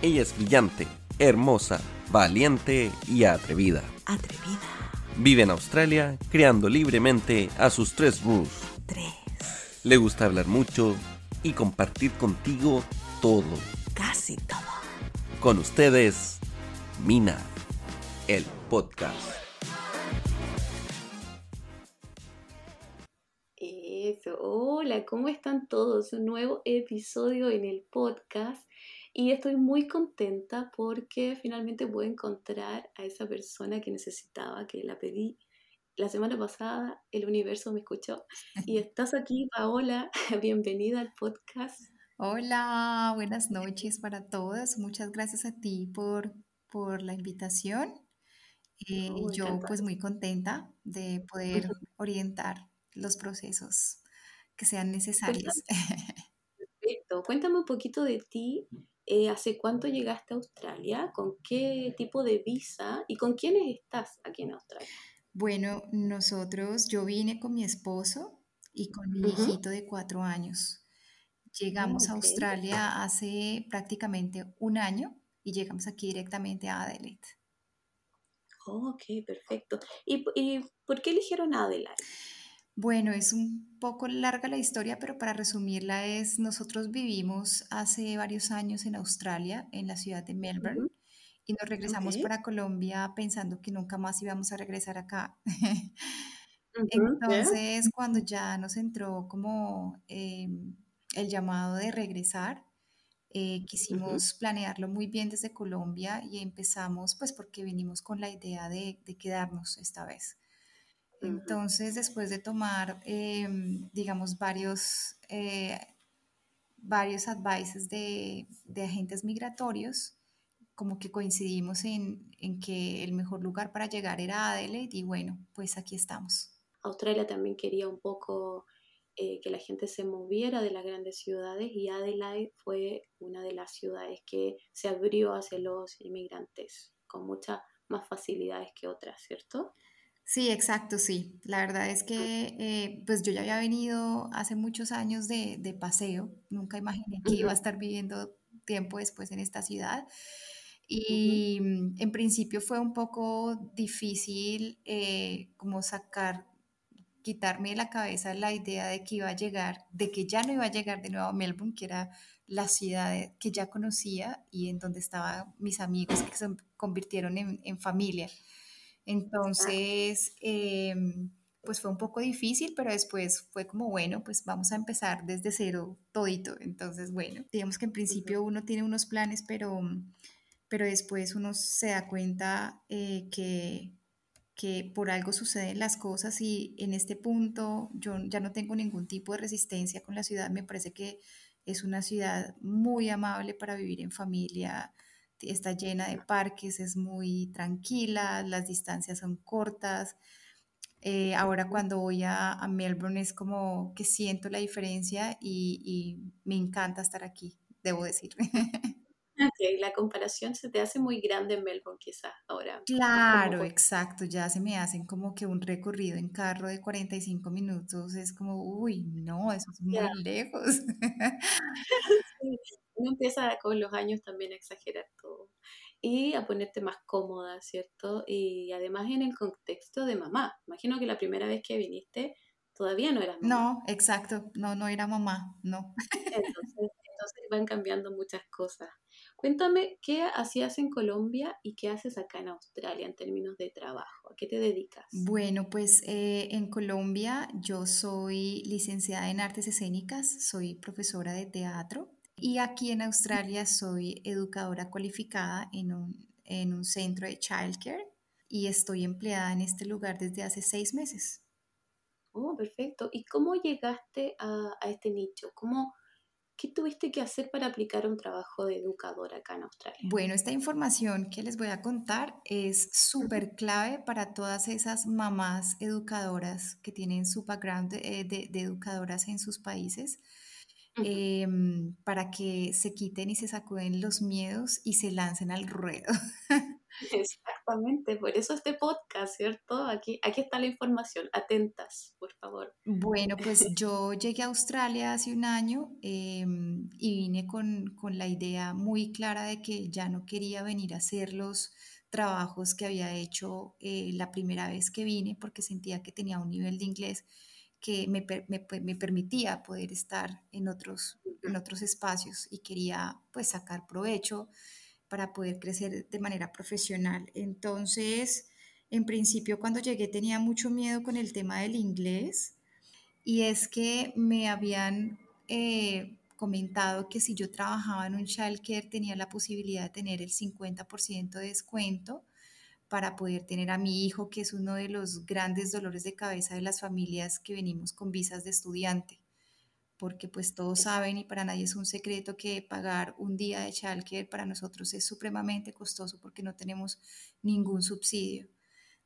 Ella es brillante, hermosa, valiente y atrevida. Atrevida. Vive en Australia, creando libremente a sus tres Rus. Tres. Le gusta hablar mucho y compartir contigo todo. Casi todo. Con ustedes, Mina, el podcast. Eso, hola, ¿cómo están todos? Un nuevo episodio en el podcast y estoy muy contenta porque finalmente pude encontrar a esa persona que necesitaba, que la pedí la semana pasada, el universo me escuchó y estás aquí, Paola, bienvenida al podcast. Hola, buenas noches para todas. Muchas gracias a ti por, por la invitación. Eh, Oh, yo pues muy contenta de poder orientar los procesos que sean necesarios. Perfecto. Cuéntame un poquito de ti. Eh, ¿hace cuánto llegaste a Australia? ¿Con qué tipo de visa? ¿Y con quiénes estás aquí en Australia? Bueno, nosotros, yo vine con mi esposo y con mi hijito de cuatro años. Llegamos a. Australia hace prácticamente un año y llegamos aquí directamente a Adelaide. Oh, ok, perfecto. ¿Y, y por qué eligieron Adelaide? Bueno, es un poco larga la historia, pero para resumirla es, nosotros vivimos hace varios años en Australia, en la ciudad de Melbourne, y nos regresamos para Colombia pensando que nunca más íbamos a regresar acá. Entonces, cuando ya nos entró como em, el llamado de regresar, eh, quisimos planearlo muy bien desde Colombia y empezamos, pues porque vinimos con la idea de, de quedarnos esta vez. Entonces, después de tomar, em, digamos, varios, eh, varios advices de, de agentes migratorios, como que coincidimos en, en que el mejor lugar para llegar era Adelaide y bueno, pues aquí estamos. Australia también quería un poco eh, que la gente se moviera de las grandes ciudades y Adelaide fue una de las ciudades que se abrió hacia los inmigrantes con muchas más facilidades que otras, ¿cierto? Sí, exacto, sí. La verdad es que eh, pues yo ya había venido hace muchos años de, de paseo, nunca imaginé que iba a estar viviendo tiempo después en esta ciudad. Y mm, en principio fue un poco difícil eh, como sacar, quitarme de la cabeza la idea de que iba a llegar, de que ya no iba a llegar de nuevo a Melbourne, que era la ciudad que ya conocía y en donde estaban mis amigos que se convirtieron en, en familia. Exacto. Entonces, em, pues fue un poco difícil, pero después fue como, bueno, pues vamos a empezar desde cero todito. Entonces, bueno, digamos que en principio uno tiene unos planes, pero, pero después uno se da cuenta eh, que, que por algo suceden las cosas y en este punto yo ya no tengo ningún tipo de resistencia con la ciudad. Me parece que es una ciudad muy amable para vivir en familia está llena de parques, es muy tranquila, las distancias son cortas. Eh, ahora cuando voy a, a Melbourne es como que siento la diferencia y, y me encanta estar aquí, debo decir. La comparación se te hace muy grande en Melbourne quizás ahora, como Claro, exacto, ya se me hacen como que un recorrido en carro de 45 minutos, es como, uy, no, eso es muy lejos. sí, uno empieza con los años también a exagerar y a ponerte más cómoda, ¿cierto? Y además en el contexto de mamá. Imagino que la primera vez que viniste todavía no eras mamá. No, exacto, no, no era mamá, no. Entonces, entonces van cambiando muchas cosas. Cuéntame, ¿qué hacías en Colombia y qué haces acá en Australia en términos de trabajo? ¿A qué te dedicas? Bueno, pues eh, en Colombia yo soy licenciada en artes escénicas, soy profesora de teatro y aquí en Australia soy educadora cualificada en un, en un centro de childcare y estoy empleada en este lugar desde hace seis meses. Oh, perfecto. ¿Y cómo llegaste a, a este nicho? ¿Cómo, qué tuviste que hacer para aplicar un trabajo de educadora acá en Australia? Bueno, esta información que les voy a contar es súper clave para todas esas mamás educadoras que tienen su background de, eh, de- de educadoras en sus países em, para que se quiten y se sacuden los miedos y se lancen al ruedo. Exactamente, por eso este podcast, ¿cierto? Aquí, aquí está la información, atentas, por favor. Bueno, pues yo llegué a Australia hace un año em, y vine con, con la idea muy clara de que ya no quería venir a hacer los trabajos que había hecho eh, la primera vez que vine porque sentía que tenía un nivel de inglés que me, me, me permitía poder estar en otros, en otros espacios y quería pues sacar provecho para poder crecer de manera profesional. Entonces, en principio cuando llegué tenía mucho miedo con el tema del inglés y es que me habían eh, comentado que si yo trabajaba en un childcare tenía la posibilidad de tener el 50% de descuento para poder tener a mi hijo, que es uno de los grandes dolores de cabeza de las familias que venimos con visas de estudiante porque pues todos saben y para nadie es un secreto que pagar un día de childcare para nosotros es supremamente costoso porque no tenemos ningún subsidio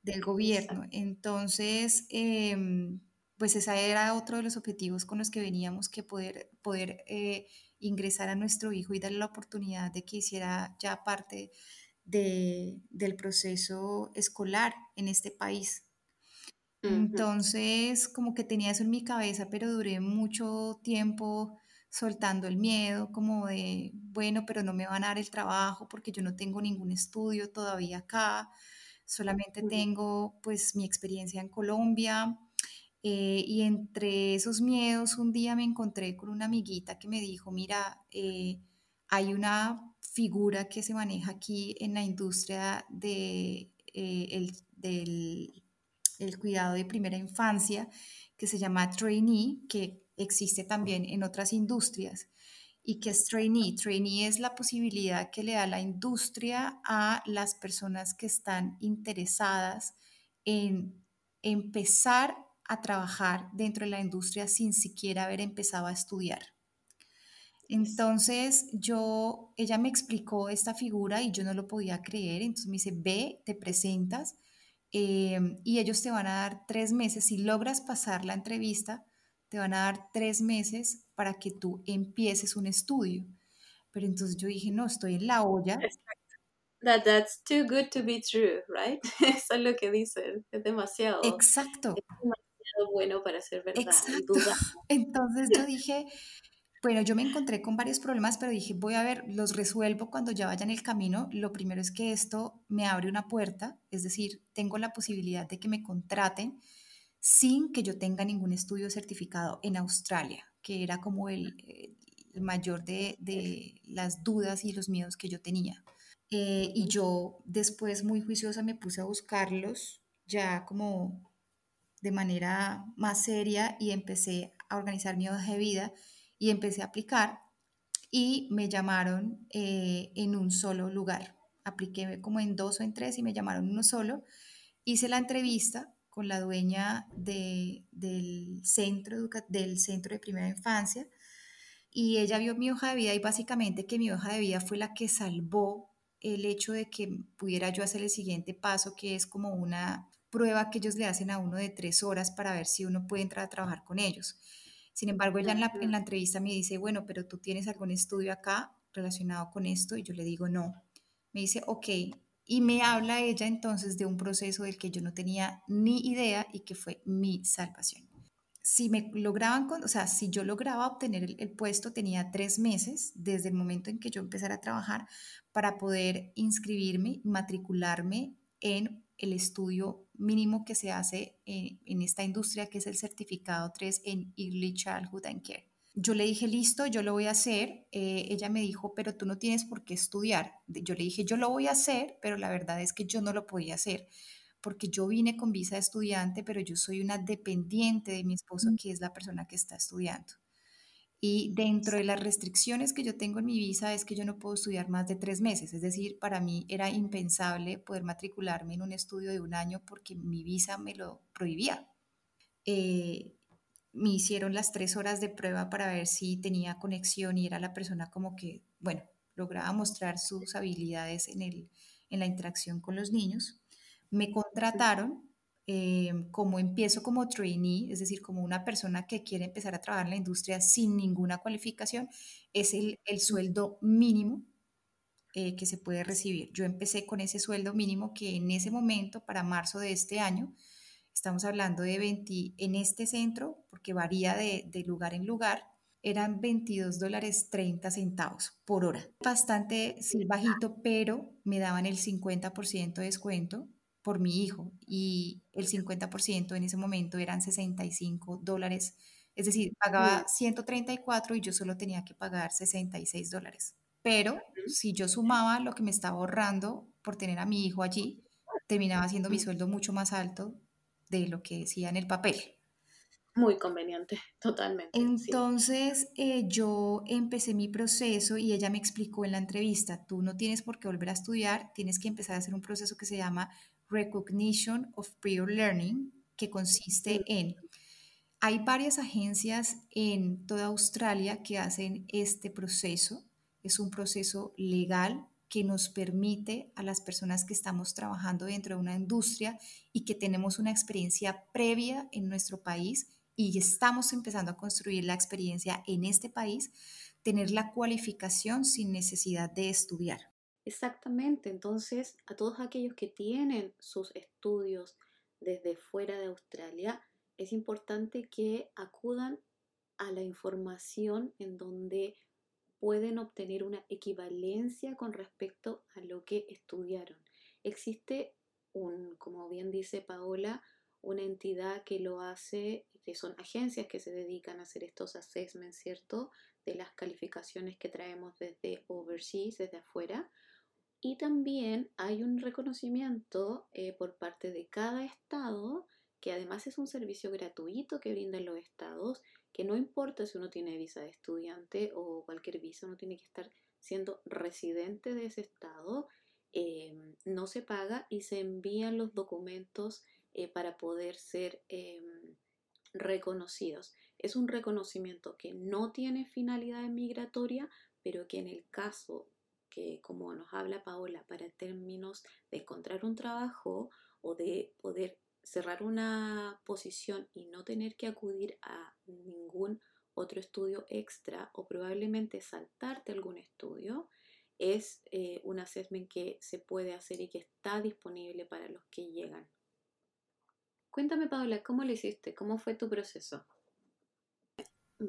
del gobierno. Entonces, em, pues ese era otro de los objetivos con los que veníamos, que poder, poder eh, ingresar a nuestro hijo y darle la oportunidad de que hiciera ya parte del proceso escolar en este país. Entonces, como que tenía eso en mi cabeza, pero duré mucho tiempo soltando el miedo, como de, bueno, pero no me van a dar el trabajo porque yo no tengo ningún estudio todavía acá, solamente tengo pues mi experiencia en Colombia. Eh, y entre esos miedos, un día me encontré con una amiguita que me dijo, mira, eh, hay una figura que se maneja aquí en la industria de, eh, el, del el cuidado de primera infancia, que se llama trainee, que existe también en otras industrias. ¿Y que es trainee? Trainee es la posibilidad que le da la industria a las personas que están interesadas en empezar a trabajar dentro de la industria sin siquiera haber empezado a estudiar. Entonces yo, ella me explicó esta figura y yo no lo podía creer, entonces me dice, ve, te presentas, Em, y ellos te van a dar tres meses, si logras pasar la entrevista, te van a dar tres meses para que tú empieces un estudio. Pero entonces yo dije, no, estoy en la olla. That, that's too good to be true, right? Eso es lo que dicen, es demasiado. Exacto. Es demasiado bueno para ser verdad. Exacto. Entonces yo dije, bueno, yo me encontré con varios problemas, pero dije, voy a ver, los resuelvo cuando ya vaya en el camino. Lo primero es que esto me abre una puerta, es decir, tengo la posibilidad de que me contraten sin que yo tenga ningún estudio certificado en Australia, que era como el, mayor de, las dudas y los miedos que yo tenía. Eh, y yo después, muy juiciosa, me puse a buscarlos ya como de manera más seria y empecé a organizar mi hoja de vida y empecé a aplicar y me llamaron eh, en un solo lugar. Apliqué como en dos o en tres y me llamaron uno solo. Hice la entrevista con la dueña del, centro del centro de primera infancia y ella vio mi hoja de vida y básicamente que mi hoja de vida fue la que salvó el hecho de que pudiera yo hacer el siguiente paso, que es como una prueba que ellos le hacen a uno de tres horas para ver si uno puede entrar a trabajar con ellos. Sin embargo, ella en la, en la entrevista me dice, bueno, pero tú tienes algún estudio acá relacionado con esto y yo le digo no. Me dice, ok, y me habla ella entonces de un proceso del que yo no tenía ni idea y que fue mi salvación. Si me lograban, o sea, si yo lograba obtener el, el, puesto, tenía tres meses desde el momento en que yo empezara a trabajar para poder inscribirme, matricularme en el estudio mínimo que se hace en, esta industria, que es el certificado 3 en Early Childhood and Care. Yo le dije, listo, yo lo voy a hacer. Eh, ella me dijo, pero tú no tienes por qué estudiar. Yo le dije, yo lo voy a hacer, pero la verdad es que yo no lo podía hacer porque yo vine con visa de estudiante, pero yo soy una dependiente de mi esposo, que es la persona que está estudiando. Y dentro de las restricciones que yo tengo en mi visa es que yo no puedo estudiar más de tres meses. Es decir, para mí era impensable poder matricularme en un estudio de un año porque mi visa me lo prohibía. Eh, me hicieron las tres horas de prueba para ver si tenía conexión y era la persona como que, bueno, lograba mostrar sus habilidades en, el, en la interacción con los niños. Me contrataron Em, como empiezo como trainee, es decir, como una persona que quiere empezar a trabajar en la industria sin ninguna cualificación, es el, el sueldo mínimo eh, que se puede recibir. Yo empecé con ese sueldo mínimo que en ese momento, para marzo de este año, estamos hablando de 20, en este centro, porque varía de, de lugar en lugar, eran 22 dólares 30 centavos por hora. Bastante, sí, bajito, pero me daban el 50% de descuento por mi hijo y el 50% en ese momento eran 65 dólares. Es decir, pagaba 134 y yo solo tenía que pagar 66 dólares. Pero si yo sumaba lo que me estaba ahorrando por tener a mi hijo allí, terminaba siendo mi sueldo mucho más alto de lo que decía en el papel. Muy conveniente, totalmente. Entonces eh, yo empecé mi proceso y ella me explicó en la entrevista, tú no tienes por qué volver a estudiar, tienes que empezar a hacer un proceso que se llama Recognition of Prior Learning, que consiste en, hay varias agencias en toda Australia que hacen este proceso, es un proceso legal que nos permite a las personas que estamos trabajando dentro de una industria y que tenemos una experiencia previa en nuestro país y estamos empezando a construir la experiencia en este país, tener la cualificación sin necesidad de estudiar. Exactamente, entonces a todos aquellos que tienen sus estudios desde fuera de Australia, es importante que acudan a la información en donde pueden obtener una equivalencia con respecto a lo que estudiaron. Existe un, como bien dice Paola, una entidad que lo hace, que son agencias que se dedican a hacer estos assessments, ¿cierto? De las calificaciones que traemos desde overseas, desde afuera. Y también hay un reconocimiento eh, por parte de cada estado, que además es un servicio gratuito que brindan los estados que no importa si uno tiene visa de estudiante o cualquier visa, uno tiene que estar siendo residente de ese estado, em, no se paga y se envían los documentos eh, para poder ser em, reconocidos. Es un reconocimiento que no tiene finalidad migratoria, pero que en el caso que, como nos habla Paola, para términos de encontrar un trabajo o de poder cerrar una posición y no tener que acudir a ningún otro estudio extra o probablemente saltarte algún estudio, es eh, un assessment que se puede hacer y que está disponible para los que llegan. Cuéntame, Paula, ¿cómo lo hiciste? ¿Cómo fue tu proceso?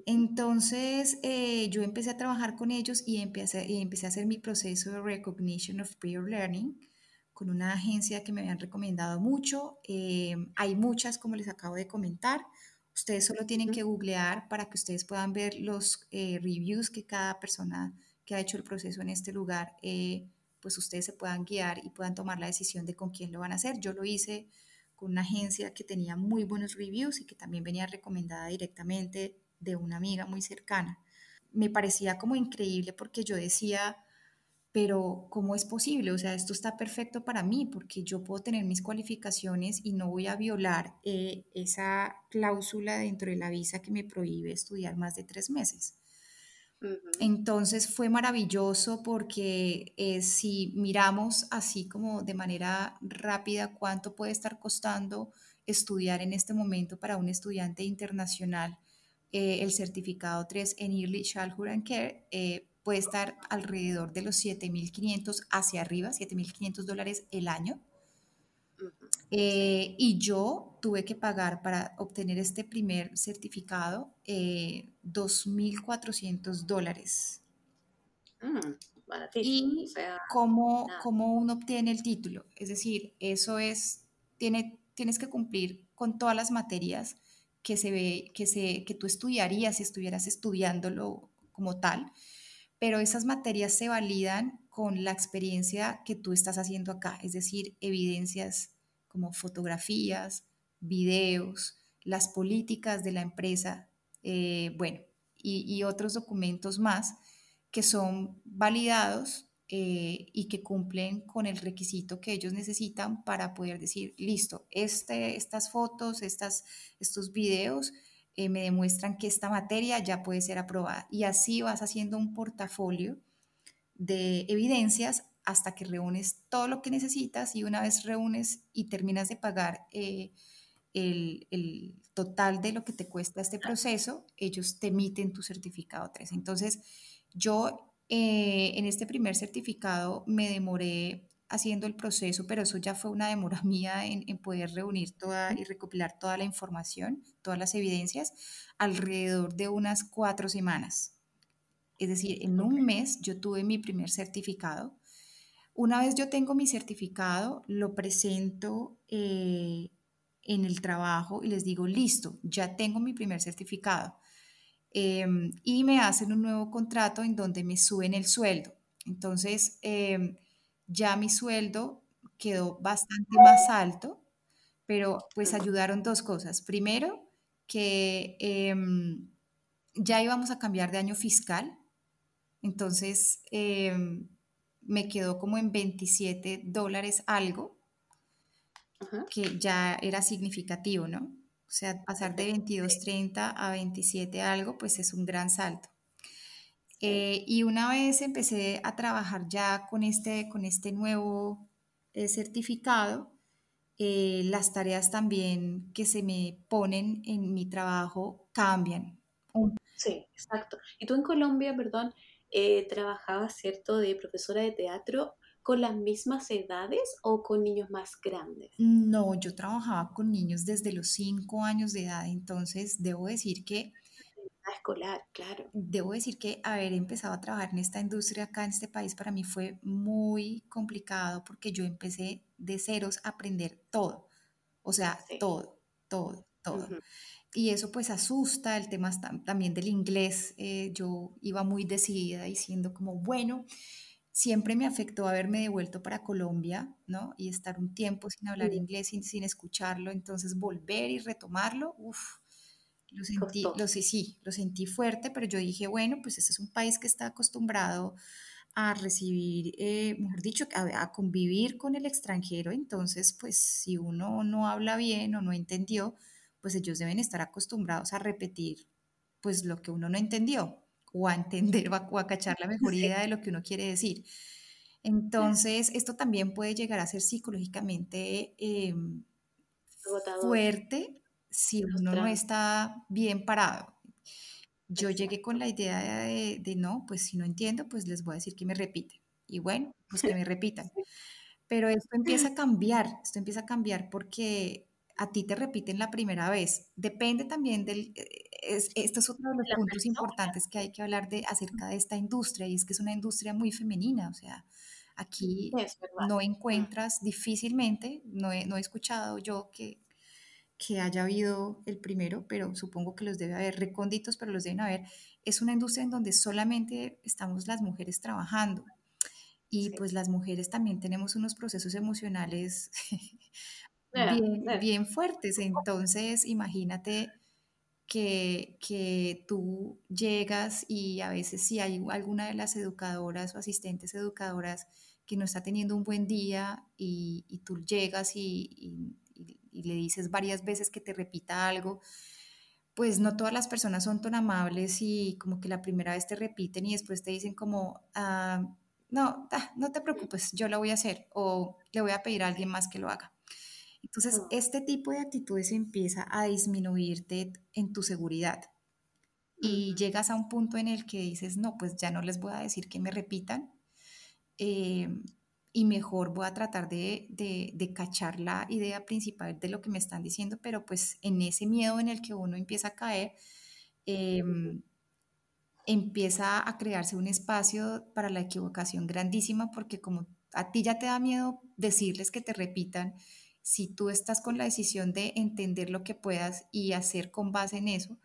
Entonces, eh, yo empecé a trabajar con ellos y empecé, y empecé a hacer mi proceso de Recognition of Prior Learning con una agencia que me habían recomendado mucho. Eh, hay muchas, como les acabo de comentar. Ustedes solo tienen que googlear para que ustedes puedan ver los eh, reviews que cada persona que ha hecho el proceso en este lugar, eh, pues ustedes se puedan guiar y puedan tomar la decisión de con quién lo van a hacer. Yo lo hice con una agencia que tenía muy buenos reviews y que también venía recomendada directamente de una amiga muy cercana. Me parecía como increíble porque yo decía, pero ¿cómo es posible? O sea, esto está perfecto para mí porque yo puedo tener mis cualificaciones y no voy a violar eh, esa cláusula dentro de la visa que me prohíbe estudiar más de tres meses. Entonces fue maravilloso porque eh, si miramos así como de manera rápida cuánto puede estar costando estudiar en este momento para un estudiante internacional eh, el certificado 3 en Early Childhood and Care, puede estar alrededor de los 7.500 hacia arriba, 7.500 dólares el año. Eh, y yo tuve que pagar para obtener este primer certificado 2.400 eh, dólares. Mm, y cómo, cómo, uno obtiene el título. Es decir, eso es, tiene, tienes que cumplir con todas las materias que, se ve, que, se, que tú estudiarías si estuvieras estudiándolo como tal pero esas materias se validan con la experiencia que tú estás haciendo acá, es decir, evidencias como fotografías, videos, las políticas de la empresa, eh, bueno, y, otros documentos más que son validados eh, y que cumplen con el requisito que ellos necesitan para poder decir, listo, este, estas fotos, estas, estos videos eh, me demuestran que esta materia ya puede ser aprobada. Y así vas haciendo un portafolio de evidencias hasta que reúnes todo lo que necesitas y una vez reúnes y terminas de pagar eh, el, el, total de lo que te cuesta este proceso, ellos te emiten tu certificado 3. Entonces, yo eh, en este primer certificado me demoré haciendo el proceso, pero eso ya fue una demora mía en, en, poder reunir toda y recopilar toda la información, todas las evidencias, alrededor de unas cuatro semanas. Es decir, en un mes yo tuve mi primer certificado. Una vez yo tengo mi certificado, lo presento eh, en el trabajo y les digo, listo, ya tengo mi primer certificado. Em, y me hacen un nuevo contrato en donde me suben el sueldo. Entonces, em, ya mi sueldo quedó bastante más alto, pero pues ayudaron dos cosas. Primero, que em, ya íbamos a cambiar de año fiscal, entonces me quedó como en 27 dólares algo, que ya era significativo, ¿no? O sea, pasar de 22.30 a 27 algo, pues es un gran salto. Eh, y una vez empecé a trabajar ya con este, con este nuevo eh, certificado, eh, las tareas también que se me ponen en mi trabajo cambian. Sí, exacto. Y tú en Colombia, perdón, trabajabas, ¿cierto?, de profesora de teatro con las mismas edades o con niños más grandes? No, yo trabajaba con niños desde los 5 años de edad, entonces debo decir que... escolar, claro. Debo decir que haber empezado a trabajar en esta industria acá en este país para mí fue muy complicado porque yo empecé de ceros a aprender todo, o sea, todo, todo, todo. Y eso pues asusta, el tema también del inglés, eh, yo iba muy decidida diciendo como, bueno, siempre me afectó haberme devuelto para Colombia, ¿no? Y estar un tiempo sin hablar inglés, sin, sin, escucharlo, entonces volver y retomarlo, uff, lo sentí, lo, sí, sí, lo sentí fuerte, pero yo dije, bueno, pues este es un país que está acostumbrado a recibir, eh, mejor dicho, a, a, convivir con el extranjero, entonces, pues si uno no habla bien o no entendió, pues ellos deben estar acostumbrados a repetir, pues lo que uno no entendió, o a entender o a, cachar la mejor idea de lo que uno quiere decir. Entonces, esto también puede llegar a ser psicológicamente em, fuerte si uno no está bien parado. Yo llegué con la idea de, de, no, pues si no entiendo, pues les voy a decir que me repiten. Y bueno, pues que me repitan. Pero esto empieza a cambiar, esto empieza a cambiar porque a ti te repiten la primera vez. Depende también del... Eh, es, esto es otro de los puntos importantes que hay que hablar de acerca de esta industria y es que es una industria muy femenina, o sea, aquí no encuentras difícilmente, no he, no he escuchado yo que, que haya habido el primero, pero supongo que los debe haber recónditos, pero los deben haber. Es una industria en donde solamente estamos las mujeres trabajando. Y pues las mujeres también tenemos unos procesos emocionales bien, bien fuertes. Entonces, imagínate que, que, tú llegas y a veces si hay alguna de las educadoras o asistentes educadoras que no está teniendo un buen día y, y tú llegas y, y, le dices varias veces que te repita algo, pues no todas las personas son tan amables y como que la primera vez te repiten y después te dicen como, ah, no, no te preocupes, yo lo voy a hacer o le voy a pedir a alguien más que lo haga. Entonces, oh. este tipo de actitudes empieza a disminuirte en tu seguridad. Y llegas a un punto en el que dices, no, pues ya no les voy a decir que me repitan. Eh, y mejor voy a tratar de, de, cachar la idea principal de lo que me están diciendo, pero pues en ese miedo en el que uno empieza a caer, em, empieza a crearse un espacio para la equivocación grandísima, porque como a ti ya te da miedo decirles que te repitan, si tú estás con la decisión de entender lo que puedas y hacer con base en eso,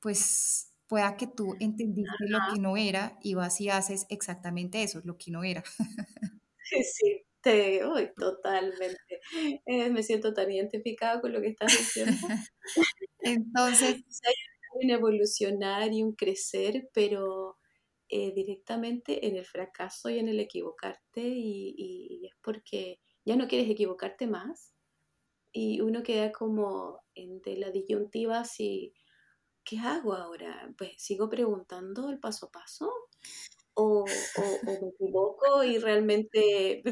pues pueda que tú entendiste lo que no era y vas y haces exactamente eso, lo que no era. Sí, te, uy, totalmente. Eh, me siento tan identificada con lo que estás diciendo. Entonces, hay un evolucionar y un crecer, pero eh, directamente en el fracaso y en el equivocarte y, y es porque ya no quieres equivocarte más y uno queda como entre la disyuntiva si, ¿qué hago ahora? Pues sigo preguntando el paso a paso o, me equivoco y realmente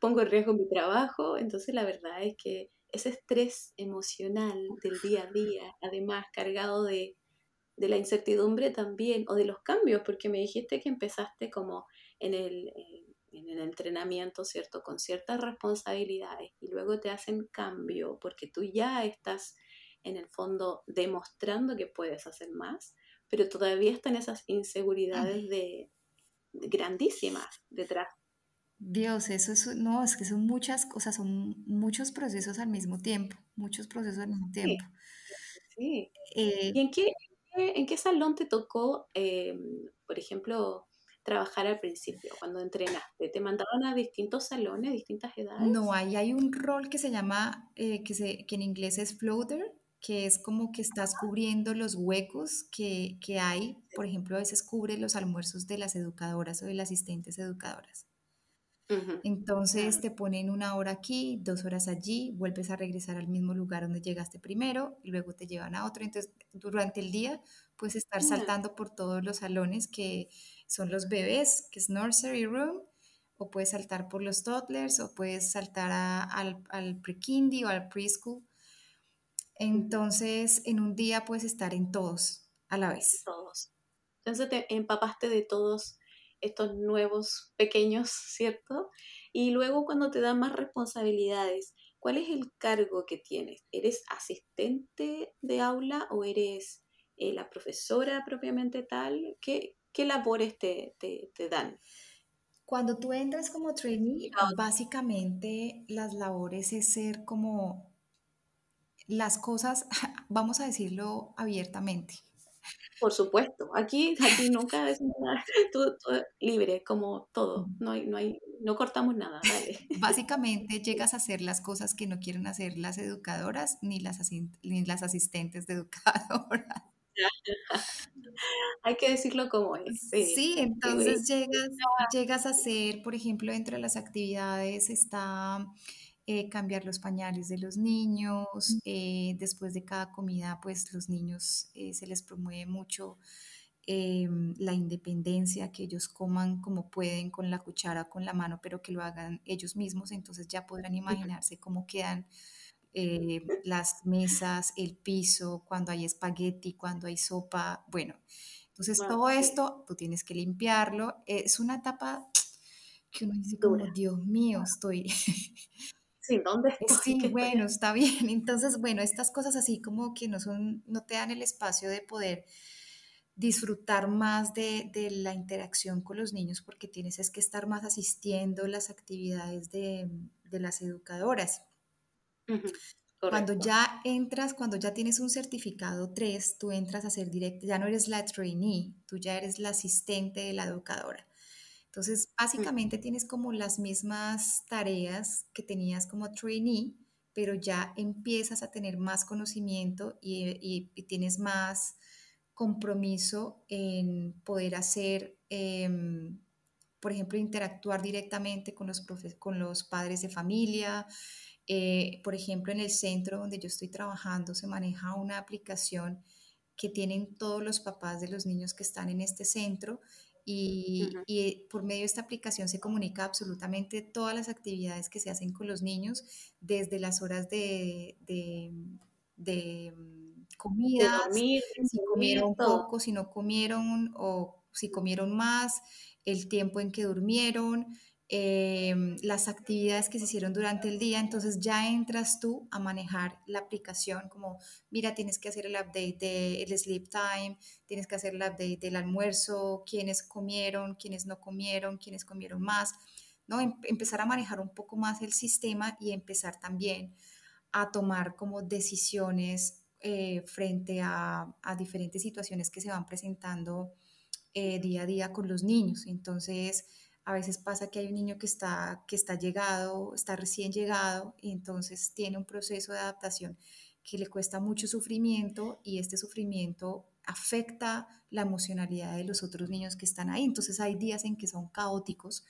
pongo en riesgo mi trabajo. Entonces la verdad es que ese estrés emocional del día a día, además cargado de de la incertidumbre también, o de los cambios, porque me dijiste que empezaste como en el, en el entrenamiento, ¿cierto? Con ciertas responsabilidades y luego te hacen cambio porque tú ya estás en el fondo demostrando que puedes hacer más, pero todavía están esas inseguridades de, grandísimas detrás. Dios, eso es, no, es que son muchas cosas, son muchos procesos al mismo tiempo, muchos procesos al mismo tiempo. Sí. Eh, ¿Y en qué, en qué salón te tocó, em, por ejemplo, trabajar al principio, cuando entrenaste? ¿Te mandaban a distintos salones, distintas edades? No, ahí hay un rol que se llama, eh, que, se, que en inglés es floater, que es como que estás cubriendo los huecos que, que, hay. Por ejemplo, a veces cubre los almuerzos de las educadoras o de las asistentes educadoras. Entonces te ponen una hora aquí, dos horas allí, vuelves a regresar al mismo lugar donde llegaste primero y luego te llevan a otro. Entonces, durante el día puedes estar saltando por todos los salones que son los bebés, que es nursery room, o puedes saltar por los toddlers, o puedes saltar al, al pre-kindy o al preschool. Entonces, en un día puedes estar en todos a la vez. Todos. Entonces te empapaste de todos estos nuevos pequeños, ¿cierto? Y luego cuando te dan más responsabilidades, ¿cuál es el cargo que tienes? ¿Eres asistente de aula o eres eh, la profesora propiamente tal? ¿Qué, qué labores te, te, dan? Cuando tú entras como trainee, básicamente las labores es ser como las cosas, vamos a decirlo abiertamente. Por supuesto, aquí, aquí nunca es nada, tú, libre, como todo, no, hay, no, hay, no cortamos nada. Básicamente llegas a hacer las cosas que no quieren hacer las educadoras ni las, ni las asistentes de educadoras. Hay que decirlo como es. Sí, entonces llegas, llegas a hacer, por ejemplo, entre las actividades está eh, cambiar los pañales de los niños, eh, después de cada comida, pues los niños eh, se les promueve mucho la independencia, que ellos coman como pueden, con la cuchara, con la mano, pero que lo hagan ellos mismos, entonces ya podrán imaginarse cómo quedan las mesas, el piso, cuando hay espagueti, cuando hay sopa, bueno, entonces todo esto tú tienes que limpiarlo, es una etapa que uno dice como, Dios mío, estoy Sí, ¿dónde eh, Sí, bueno, está bien. Entonces, bueno, estas cosas así como que no son, no te dan el espacio de poder disfrutar más de, la interacción con los niños porque tienes es que estar más asistiendo las actividades de, las educadoras. Cuando ya entras, cuando ya tienes un certificado 3, tú entras a ser directo, ya no eres la trainee, tú ya eres la asistente de la educadora. Entonces, mm. básicamente tienes como las mismas tareas que tenías como trainee, pero ya empiezas a tener más conocimiento y, tienes más compromiso en poder hacer, em, por ejemplo, interactuar directamente con los, con los padres de familia. Eh, por ejemplo, en el centro donde yo estoy trabajando se maneja una aplicación que tienen todos los papás de los niños que están en este centro y, y, por medio de esta aplicación se comunica absolutamente todas las actividades que se hacen con los niños, desde las horas de, de, de mm, comida, si comieron poco, si no comieron o si comieron más, el tiempo en que durmieron, Em, las actividades que se hicieron durante el día, entonces ya entras tú a manejar la aplicación como, mira, tienes que hacer el update del sleep time, tienes que hacer el update del almuerzo, quiénes comieron, quiénes no comieron, quiénes comieron más, ¿no? Em, empezar a manejar un poco más el sistema y empezar también a tomar como decisiones eh, frente a, diferentes situaciones que se van presentando eh, día a día con los niños. Entonces, a veces pasa que hay un niño que está, que está llegado, está recién llegado y entonces tiene un proceso de adaptación que le cuesta mucho sufrimiento y este sufrimiento afecta la emocionalidad de los otros niños que están ahí. Entonces hay días en que son caóticos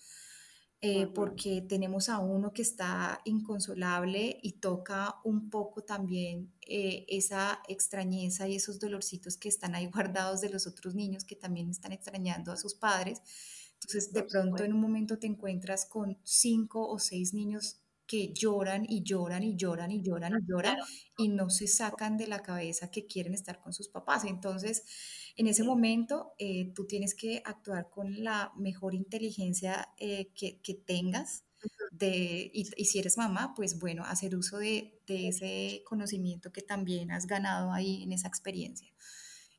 eh, porque tenemos a uno que está inconsolable y toca un poco también eh, esa extrañeza y esos dolorcitos que están ahí guardados de los otros niños que también están extrañando a sus padres. Entonces, de pronto en un momento te encuentras con cinco o seis niños que lloran y lloran y lloran y lloran y lloran y no se sacan de la cabeza que quieren estar con sus papás. Entonces, en ese momento, eh, tú tienes que actuar con la mejor inteligencia eh, que, que, tengas. De, y, y, si eres mamá, pues bueno, hacer uso de, de ese conocimiento que también has ganado ahí en esa experiencia.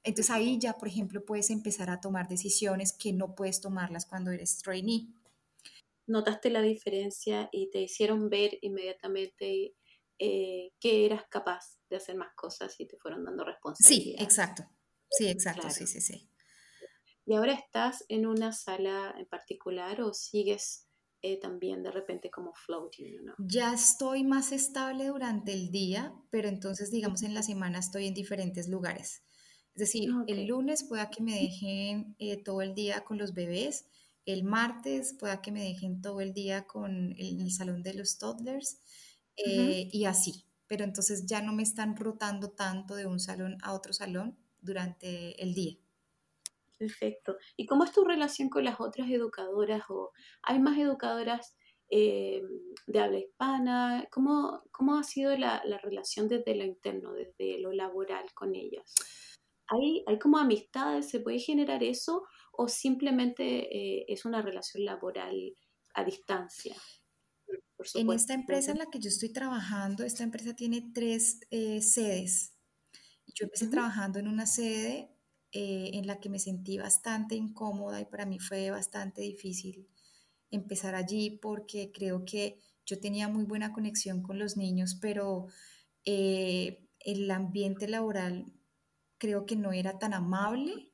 Entonces ahí ya, por ejemplo, puedes empezar a tomar decisiones que no puedes tomarlas cuando eres trainee notaste la diferencia y te hicieron ver inmediatamente eh, que eras capaz de hacer más cosas y te fueron dando responsabilidad. Sí, exacto. Sí, exacto, sí, sí, sí. ¿Y ahora estás en una sala en particular o sigues eh, también de repente como floating? Ya estoy más estable durante el día, pero entonces digamos en la semana estoy en diferentes lugares. Es decir, el lunes pueda que me dejen eh, todo el día con los bebés el martes pueda que me dejen todo el día con el, el salón de los toddlers eh, y así. Pero entonces ya no me están rotando tanto de un salón a otro salón durante el día. Perfecto. ¿Y cómo es tu relación con las otras educadoras? ¿O hay más educadoras eh, de habla hispana? ¿Cómo, cómo ha sido la, la, relación desde lo interno, desde lo laboral con ellas? ¿Hay, ¿Hay como amistades? ¿Se puede generar eso? o simplemente eh, es una relación laboral a distancia? en esta empresa en la que yo estoy trabajando, esta empresa tiene tres eh, sedes. Yo empecé trabajando en una sede eh, en la que me sentí bastante incómoda y para mí fue bastante difícil empezar allí porque creo que yo tenía muy buena conexión con los niños, pero el ambiente laboral creo que no era tan amable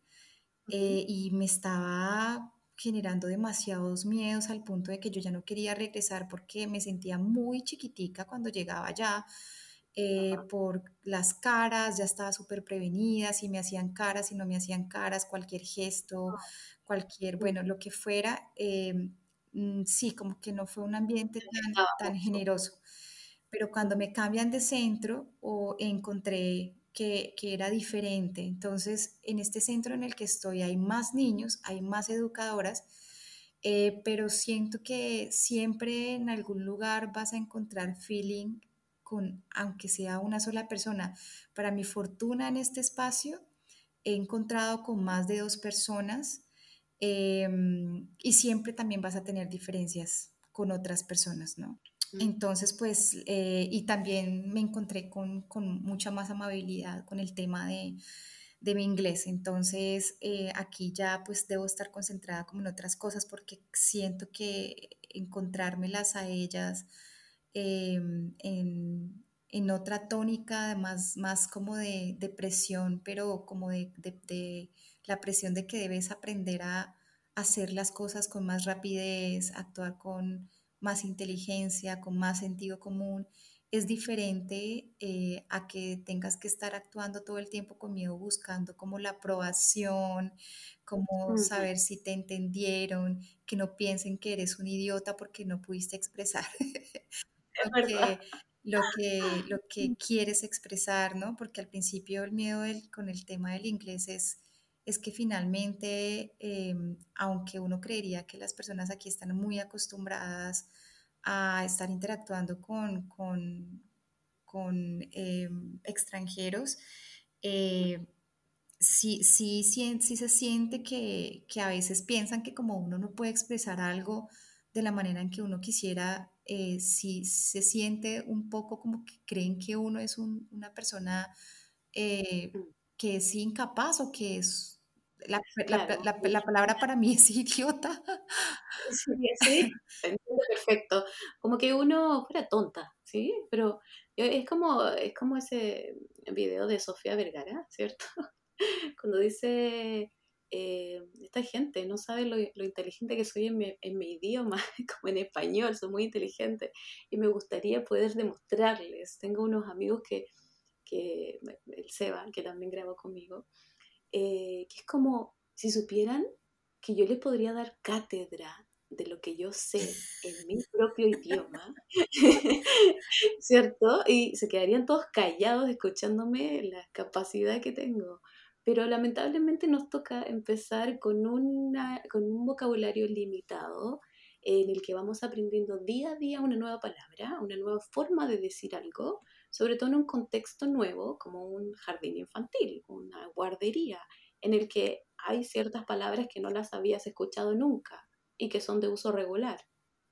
eh, y me estaba generando demasiados miedos al punto de que yo ya no quería regresar porque me sentía muy chiquitica cuando llegaba allá. Eh, por las caras, ya estaba súper prevenida, si me hacían caras, si no me hacían caras, cualquier gesto, cualquier, bueno, lo que fuera, em, mm, sí, como que no fue un ambiente tan, tan generoso. Pero cuando me cambian de centro o encontré que, era diferente. Entonces, en este centro en el que estoy hay más niños, hay más educadoras, eh, pero siento que siempre en algún lugar vas a encontrar feeling con, aunque sea una sola persona. Para mi fortuna en este espacio, he encontrado con más de dos personas em, y siempre también vas a tener diferencias con otras personas, ¿no? Entonces, pues, eh, y también me encontré con, mucha más amabilidad con el tema de, mi inglés. Entonces, eh, aquí ya pues debo estar concentrada como en otras cosas porque siento que encontrármelas a ellas em, en, otra tónica, además más como de, presión, pero como de, de, la presión de que debes aprender a hacer las cosas con más rapidez, actuar con más inteligencia, con más sentido común, es diferente eh, a que tengas que estar actuando todo el tiempo con miedo, buscando como la aprobación, como saber si te entendieron, que no piensen que eres un idiota porque no pudiste expresar lo, que, lo, que, lo que quieres expresar, ¿no? Porque al principio el miedo con el tema del inglés es es que finalmente, em, aunque uno creería que las personas aquí están muy acostumbradas a estar interactuando con, con, em, extranjeros, eh, sí, sí, sí, se siente que, a veces piensan que como uno no puede expresar algo de la manera en que uno quisiera, eh, sí se siente un poco como que creen que uno es una persona eh, mm que es incapaz o que es... La, la, palabra para mí es idiota. Sí, sí, entiendo perfecto. Como que uno fuera tonta, ¿sí? Pero es como, es como ese video de Sofía Vergara, ¿cierto? Cuando dice, eh, esta gente no sabe lo, lo inteligente que soy en mi, en mi, idioma, como en español, soy muy inteligente y me gustaría poder demostrarles. Tengo unos amigos que que el Seba, que también grabó conmigo, eh, que es como si supieran que yo les podría dar cátedra de lo que yo sé en mi propio idioma, ¿cierto? Y se quedarían todos callados escuchándome la capacidad que tengo. Pero lamentablemente nos toca empezar con, una, con un vocabulario limitado en el que vamos aprendiendo día a día una nueva palabra, una nueva forma de decir algo, sobre todo en un contexto nuevo como un jardín infantil, una guardería, en el que hay ciertas palabras que no las habías escuchado nunca y que son de uso regular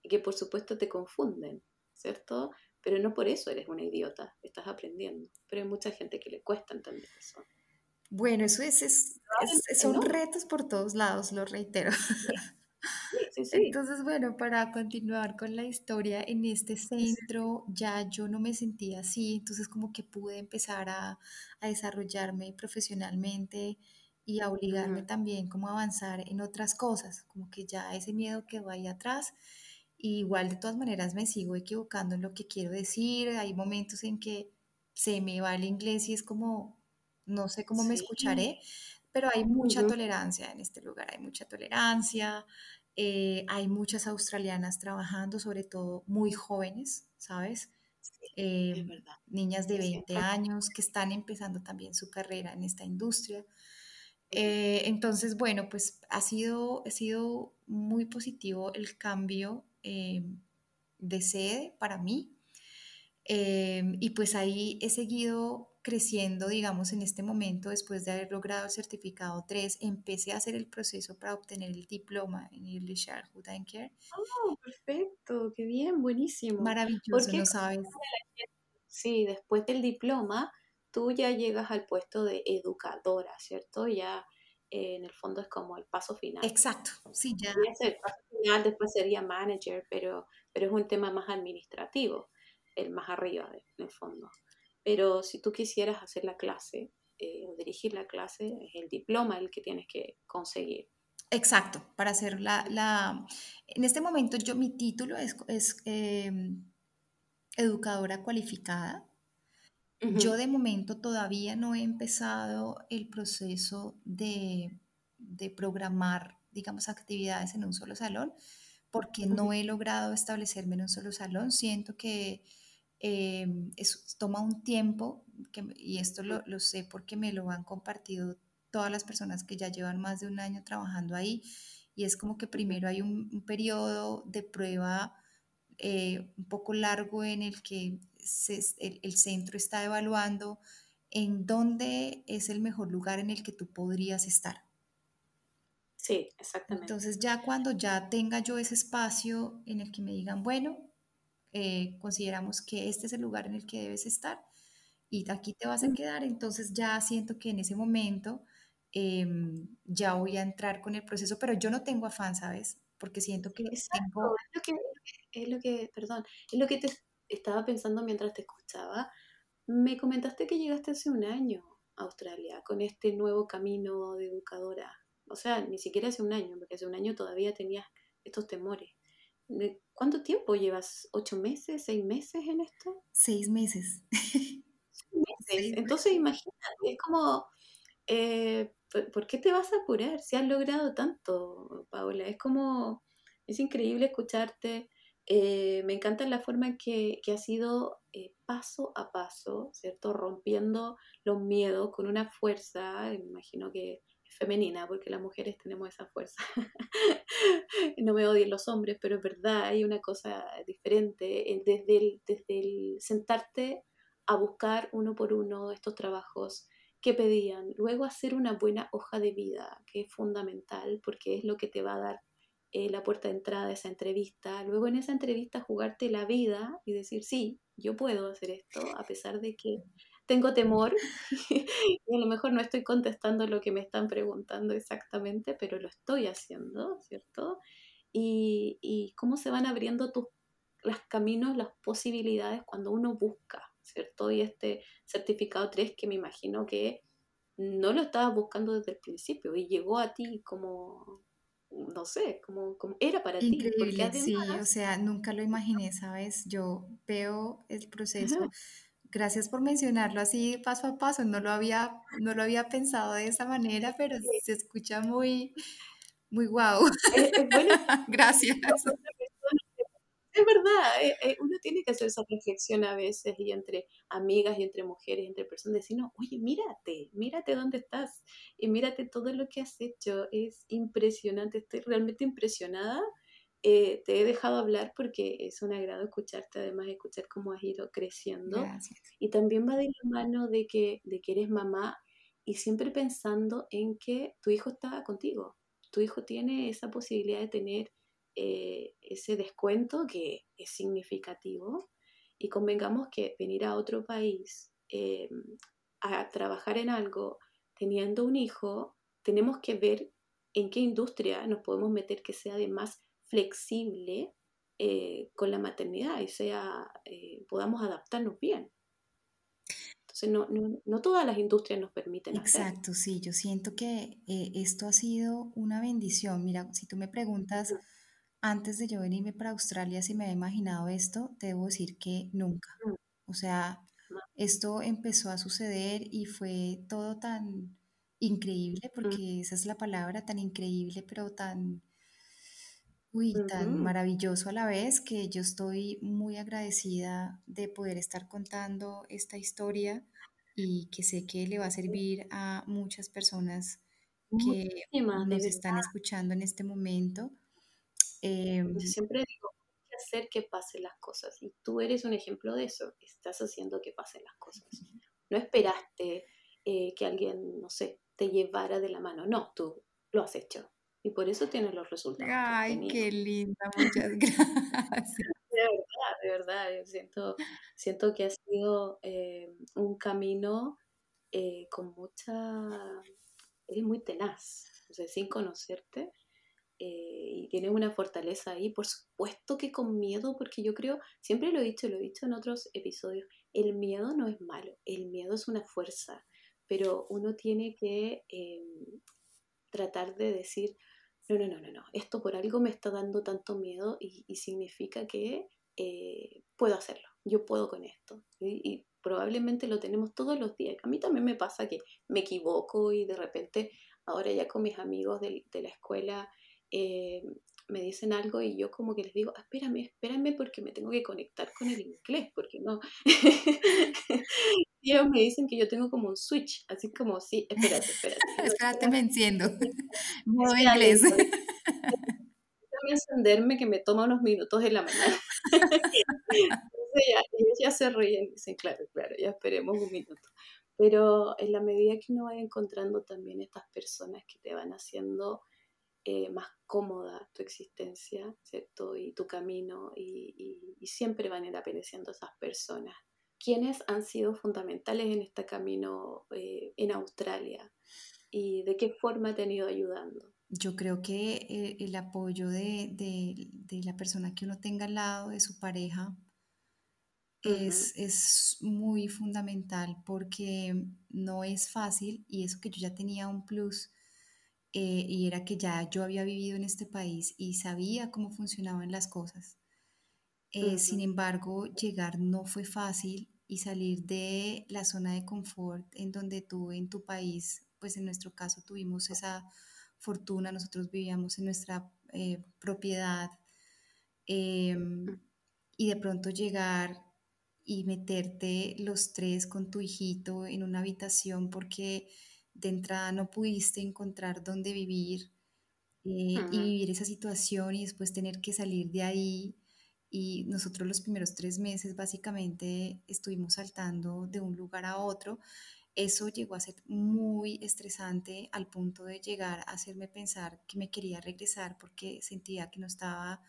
y que por supuesto te confunden, ¿cierto? Pero no por eso eres una idiota, estás aprendiendo. Pero hay mucha gente que le cuesta entender eso. Bueno, eso es, es, son retos por todos lados, lo reitero. Sí, sí, Entonces, bueno, para continuar con la historia, en este centro ya yo no me sentía así, entonces como que pude empezar a, a desarrollarme profesionalmente y a obligarme también como a avanzar en otras cosas, como que ya ese miedo quedó ahí atrás. igual de todas maneras me sigo equivocando en lo que quiero decir, hay momentos en que se me va el inglés y es como, no sé cómo me escucharé, pero hay mucha tolerancia en este lugar, hay mucha tolerancia, eh, hay muchas australianas trabajando, sobre todo muy jóvenes, ¿sabes? Eh, niñas de 20 años que están empezando también su carrera en esta industria. Eh, entonces, bueno, pues ha sido, ha sido muy positivo el cambio de sede para mí. y pues ahí he seguido creciendo, digamos, en este momento, después de haber logrado el certificado 3, empecé a hacer el proceso para obtener el diploma en Early Childhood and Care. Oh, perfecto, qué bien, buenísimo. Maravilloso, ¿no sabes? Sí, después del diploma, tú ya llegas al puesto de educadora, ¿cierto? Ya eh, en el fondo es como el paso final. Exacto, sí, ya. el paso final, después sería manager, pero, pero es un tema más administrativo, el más arriba, en el fondo. Pero si tú quisieras hacer la clase eh, o dirigir la clase, es el diploma el que tienes que conseguir. Exacto, para hacer la... la... En este momento yo mi título es, es em, educadora cualificada. Yo de momento todavía no he empezado el proceso de, de, programar, digamos, actividades en un solo salón, porque no he logrado establecerme en un solo salón. Siento que eh, toma un tiempo, y esto lo, lo, sé porque me lo han compartido todas las personas que ya llevan más de un año trabajando ahí, y es como que primero hay un, periodo de prueba eh, un poco largo en el que el, el, centro está evaluando en dónde es el mejor lugar en el que tú podrías estar. Sí, exactamente. Entonces ya cuando ya tenga yo ese espacio en el que me digan, bueno, eh, consideramos que este es el lugar en el que debes estar y aquí te vas a quedar, entonces ya siento que en ese momento em, ya voy a entrar con el proceso, pero yo no tengo afán, ¿sabes? Porque siento que tengo... Es lo que, es lo que, perdón, es lo que te estaba pensando mientras te escuchaba. Me comentaste que llegaste hace un año a Australia con este nuevo camino de educadora. O sea, ni siquiera hace un año, porque hace un año todavía tenías estos temores. ¿Cuánto tiempo llevas? ¿Ocho meses? ¿Seis meses en esto? Seis meses. meses. Entonces, imagínate, es como, eh, ¿por qué te vas a apurar si has logrado tanto, Paola? Es como, es increíble escucharte. Eh, me encanta la forma en que, que has ido eh, paso a paso, ¿cierto? Rompiendo los miedos con una fuerza, me imagino que femenina, porque las mujeres tenemos esa fuerza. no me odien los hombres, pero es verdad, hay una cosa diferente desde el, desde el sentarte a buscar uno por uno estos trabajos que pedían, luego hacer una buena hoja de vida, que es fundamental porque es lo que te va a dar eh, la puerta de entrada a esa entrevista, luego en esa entrevista jugarte la vida y decir, sí, yo puedo hacer esto, a pesar de que tengo temor y a lo mejor no estoy contestando lo que me están preguntando exactamente, pero lo estoy haciendo, ¿cierto? Y, cómo se van abriendo tus los caminos, las posibilidades cuando uno busca, ¿cierto? Y este certificado 3 que me imagino que no lo estabas buscando desde el principio y llegó a ti como, no sé, como, como era para ti. Increíble, sí, o sea, nunca lo imaginé, ¿sabes? Yo veo el proceso. Gracias por mencionarlo así paso a paso. No lo había, no lo había pensado de esa manera, pero se escucha muy, muy guau. Gracias. Es verdad, eh, eh, uno tiene que hacer esa reflexión a veces y entre amigas y entre mujeres, entre personas, decir, no, oye, mírate, mírate dónde estás y mírate todo lo que has hecho. Es impresionante, estoy realmente impresionada eh, te he dejado hablar porque es un agrado escucharte, además de escuchar cómo has ido creciendo. Gracias. Y también va de la mano de que, de que eres mamá y siempre pensando en que tu hijo está contigo. Tu hijo tiene esa posibilidad de tener eh, ese descuento que es significativo. Y convengamos que venir a otro país eh, a trabajar en algo teniendo un hijo, tenemos que ver en qué industria nos podemos meter que sea de más flexible eh, con la maternidad y sea, eh, podamos adaptarnos bien. Entonces, no, no, no, todas las industrias nos permiten Exacto, sí, yo siento que eh, esto ha sido una bendición. Mira, si tú me preguntas antes de yo venirme para Australia si me había imaginado esto, te debo decir que nunca. O sea, esto empezó a suceder y fue todo tan increíble, porque esa es la palabra, tan increíble, pero tan Uy, tan maravilloso a la vez que yo estoy muy agradecida de poder estar contando esta historia y que sé que le va a servir a muchas personas que nos están escuchando en este momento. Em, yo siempre digo, hay que hacer que pasen las cosas y tú eres un ejemplo de eso, estás haciendo que pasen las cosas. No esperaste eh, que alguien, no sé, te llevara de la mano, no, tú lo has hecho y por eso tienes los resultados. Ay, qué linda, muchas gracias. De verdad, de verdad, yo siento, siento que ha sido eh, un camino eh, con mucha, eres muy tenaz, o sea, sin conocerte, eh, y tienes una fortaleza ahí, por supuesto que con miedo, porque yo creo, siempre lo he dicho, lo he dicho en otros episodios, el miedo no es malo, el miedo es una fuerza, pero uno tiene que em, tratar de decir, no, no, no, no, no, esto por algo me está dando tanto miedo y, significa que eh, puedo hacerlo, yo puedo con esto. Y, probablemente lo tenemos todos los días. A mí también me pasa que me equivoco y de repente ahora ya con mis amigos de, la escuela eh, me dicen algo y yo como que les digo, espérame, espérame porque me tengo que conectar con el inglés, porque no. y ellos me dicen que yo tengo como un switch, así como, sí, espérate, espérate. espérate, me enciendo. Modo inglés. Déjame encenderme que me toma unos minutos en la mañana. Entonces ya, ellos ya se ríen y dicen, claro, claro, ya esperemos un minuto. Pero en la medida que uno vaya encontrando también estas personas que te van haciendo eh, más cómoda tu existencia, ¿cierto? Y tu camino, y, siempre van a ir apareciendo esas personas. ¿Quiénes han sido fundamentales en este camino eh, en Australia? ¿Y de qué forma te han ido ayudando? Yo creo que eh, el apoyo de, la persona que uno tenga al lado, de su pareja, es, es, muy fundamental porque no es fácil y eso que yo ya tenía un plus eh, y era que ya yo había vivido en este país y sabía cómo funcionaban las cosas. Eh, sin embargo, llegar no fue fácil y salir de la zona de confort en donde tú en tu país, pues en nuestro caso tuvimos esa fortuna, nosotros vivíamos en nuestra eh, propiedad em, y de pronto llegar y meterte los tres con tu hijito en una habitación porque de entrada no pudiste encontrar dónde vivir eh, y vivir esa situación y después tener que salir de ahí. Y nosotros los primeros tres meses básicamente estuvimos saltando de un lugar a otro. Eso llegó a ser muy estresante al punto de llegar a hacerme pensar que me quería regresar porque sentía que no estaba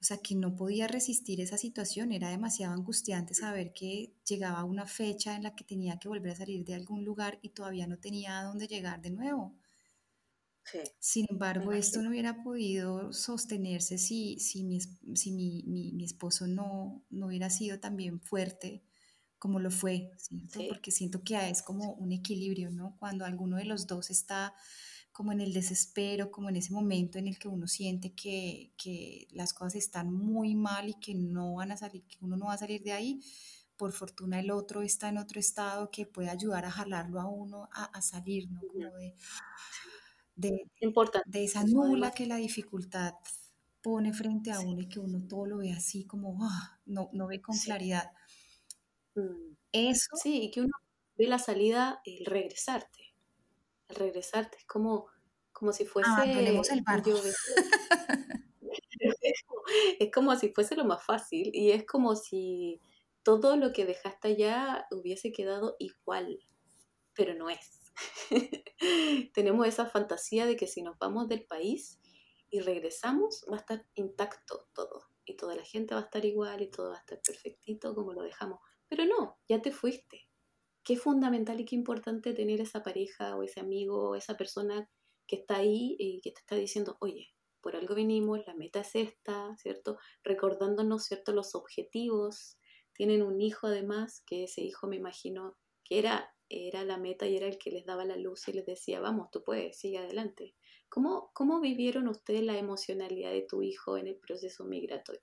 o sea, que no podía resistir esa situación, era demasiado angustiante saber que llegaba una fecha en la que tenía que volver a salir de algún lugar y todavía no tenía a dónde llegar de nuevo. Sin embargo, esto no hubiera podido sostenerse si, si, mi, si mi, mi, esposo no, no hubiera sido también fuerte como lo fue, ¿cierto? Porque siento que es como un equilibrio, ¿no? Cuando alguno de los dos está como en el desespero, como en ese momento en el que uno siente que, que, las cosas están muy mal y que no van a salir, que uno no va a salir de ahí. Por fortuna el otro está en otro estado que puede ayudar a jalarlo a uno a, a salir, ¿no? Como de, de, de esa nula que la dificultad pone frente a uno y que uno todo lo ve así como ah, no, no ve con claridad. Mm. Eso. Sí, y que uno ve la salida, el regresarte al regresarte. Es como, como si fuese... Ah, el barco. es como si fuese lo más fácil y es como si todo lo que dejaste allá hubiese quedado igual, pero no es. Tenemos esa fantasía de que si nos vamos del país y regresamos, va a estar intacto todo y toda la gente va a estar igual y todo va a estar perfectito como lo dejamos. Pero no, ya te fuiste. Qué fundamental y qué importante tener esa pareja o ese amigo o esa persona que está ahí y que te está diciendo, oye, por algo venimos, la meta es esta, ¿cierto? Recordándonos, ¿cierto? Los objetivos. Tienen un hijo además, que ese hijo me imagino que era, era la meta y era el que les daba la luz y les decía, vamos, tú puedes, sigue adelante. ¿Cómo, cómo vivieron ustedes la emocionalidad de tu hijo en el proceso migratorio?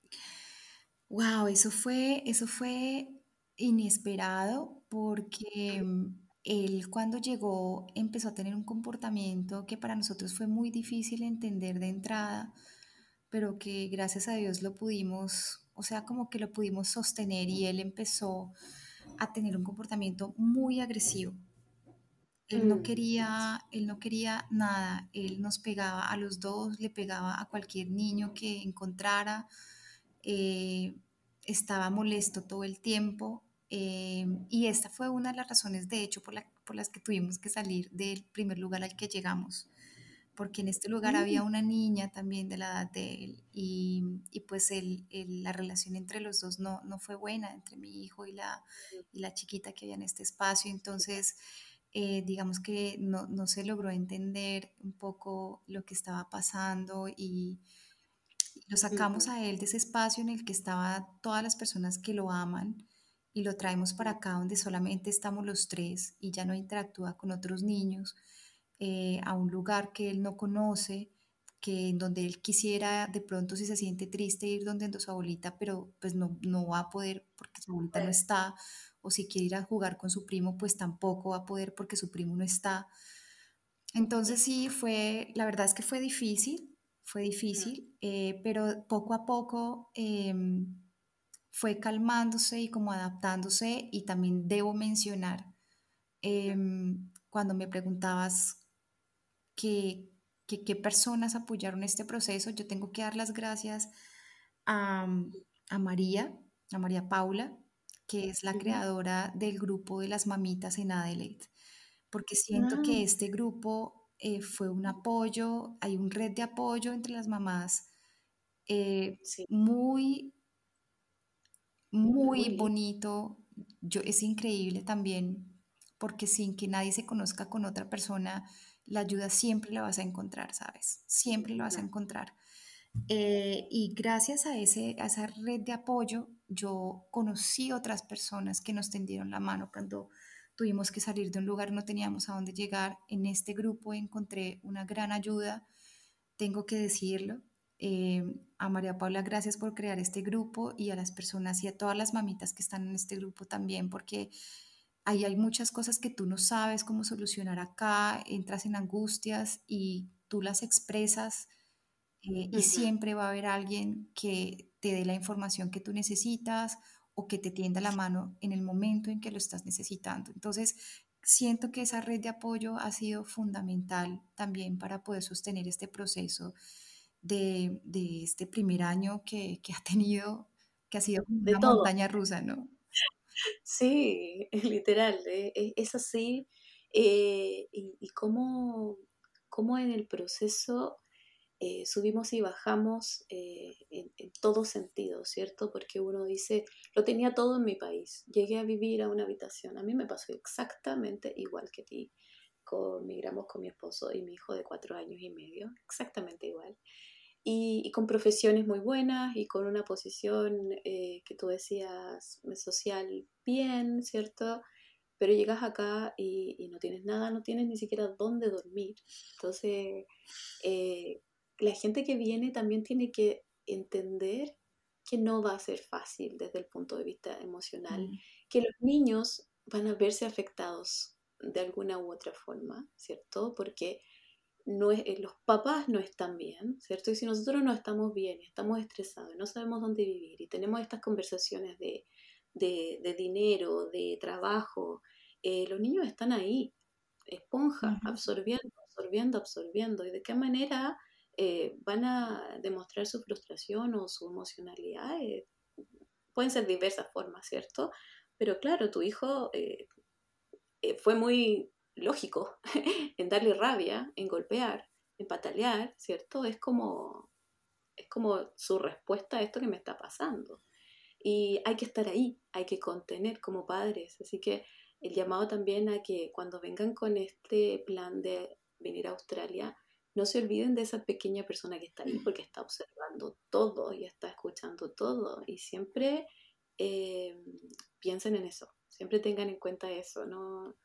Wow, eso fue, eso fue inesperado porque él cuando llegó empezó a tener un comportamiento que para nosotros fue muy difícil entender de entrada, pero que gracias a Dios lo pudimos, o sea, como que lo pudimos sostener y él empezó a tener un comportamiento muy agresivo. Él no mm. quería, él no quería nada, él nos pegaba a los dos, le pegaba a cualquier niño que encontrara, eh, estaba molesto todo el tiempo Em, y esta fue una de las razones, de hecho, por, por, las que tuvimos que salir del primer lugar al que llegamos, porque en este lugar había mm. una niña también de la edad de él y, y pues la relación entre los dos no, no, fue buena, entre mi hijo y la, y la chiquita que había en este espacio. Entonces, eh, digamos que no, no, se logró entender un poco lo que estaba pasando y lo sacamos a él de ese espacio en el que estaban todas las personas que lo aman y lo traemos para acá donde solamente estamos los tres y ya no interactúa con otros niños, eh, a un lugar que él no conoce, que en donde él quisiera de pronto si se siente triste ir donde su abuelita, pero pues no, no va a poder porque su abuelita no está, o si quiere ir a jugar con su primo, pues tampoco va a poder porque su primo no está. Entonces sí, fue, la verdad es que fue difícil, fue difícil, eh, pero poco a poco em, fue calmándose y como adaptándose y también debo mencionar, em, cuando me preguntabas qué personas apoyaron este proceso, yo tengo que dar las gracias a, a María, a María Paula, que es la creadora del grupo de las mamitas en Adelaide, porque siento que ah. este grupo eh, fue un apoyo, hay un red de apoyo entre las mamás eh, muy muy bonito. Yo, es increíble también porque sin que nadie se conozca con otra persona, la ayuda siempre la vas a encontrar, ¿sabes? Siempre la vas a encontrar. Eh, y gracias a, ese, a esa red de apoyo, yo conocí otras personas que nos tendieron la mano cuando tuvimos que salir de un lugar, no teníamos a dónde llegar. En este grupo encontré una gran ayuda, tengo que decirlo. Eh, a María Paula, gracias por crear este grupo y a las personas y a todas las mamitas que están en este grupo también, porque ahí hay muchas cosas que tú no sabes cómo solucionar acá, entras en angustias y tú las expresas eh, y siempre va a haber alguien que te dé la información que tú necesitas o que te tienda la mano en el momento en que lo estás necesitando. Entonces, siento que esa red de apoyo ha sido fundamental también para poder sostener este proceso de, de este primer año que, que, ha tenido, que ha sido una montaña rusa, ¿no? Sí, literal, eh, es así. Eh, y, y cómo, cómo, en el proceso eh, subimos y bajamos en, en, todo sentido, ¿cierto? Porque uno dice, lo tenía todo en mi país, llegué a vivir a una habitación, a mí me pasó exactamente igual que a ti. Con, migramos con mi esposo y mi hijo de cuatro años y medio, exactamente igual y, con profesiones muy buenas y con una posición eh, que tú decías social bien, ¿cierto? Pero llegas acá y, no tienes nada, no tienes ni siquiera dónde dormir. Entonces, eh, la gente que viene también tiene que entender que no va a ser fácil desde el punto de vista emocional, mm. que los niños van a verse afectados de alguna u otra forma, ¿cierto? Porque no es, eh, los papás no están bien, ¿cierto? Y si nosotros no estamos bien, estamos estresados, no sabemos dónde vivir y tenemos estas conversaciones de, de, dinero, de trabajo, eh, los niños están ahí, esponja, absorbiendo, absorbiendo, absorbiendo. ¿Y de qué manera eh, van a demostrar su frustración o su emocionalidad. Eh, pueden ser diversas formas, ¿cierto? Pero claro, tu hijo fue muy lógico en darle rabia, en golpear, en patalear, ¿cierto? Es como, es como su respuesta a esto que me está pasando. Y hay que estar ahí, hay que contener como padres. Así que el llamado también a que cuando vengan con este plan de venir a Australia, no se olviden de esa pequeña persona que está ahí porque está observando todo y está escuchando todo y siempre eh, piensen en eso, siempre tengan en cuenta eso, no,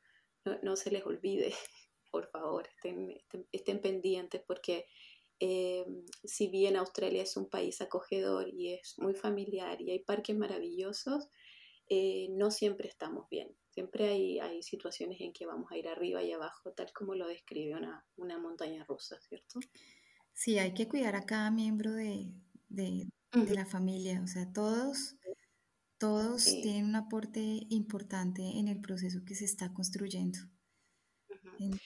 no, se les olvide, por favor, estén, estén, pendientes porque eh, si bien Australia es un país acogedor y es muy familiar y hay parques maravillosos, eh, no siempre estamos bien. Siempre hay, hay, situaciones en que vamos a ir arriba y abajo, tal como lo describe una, una montaña rusa, ¿cierto? Sí, hay que cuidar a cada miembro de, de, de la familia. O sea, todos, todos tienen un aporte importante en el proceso que se está construyendo.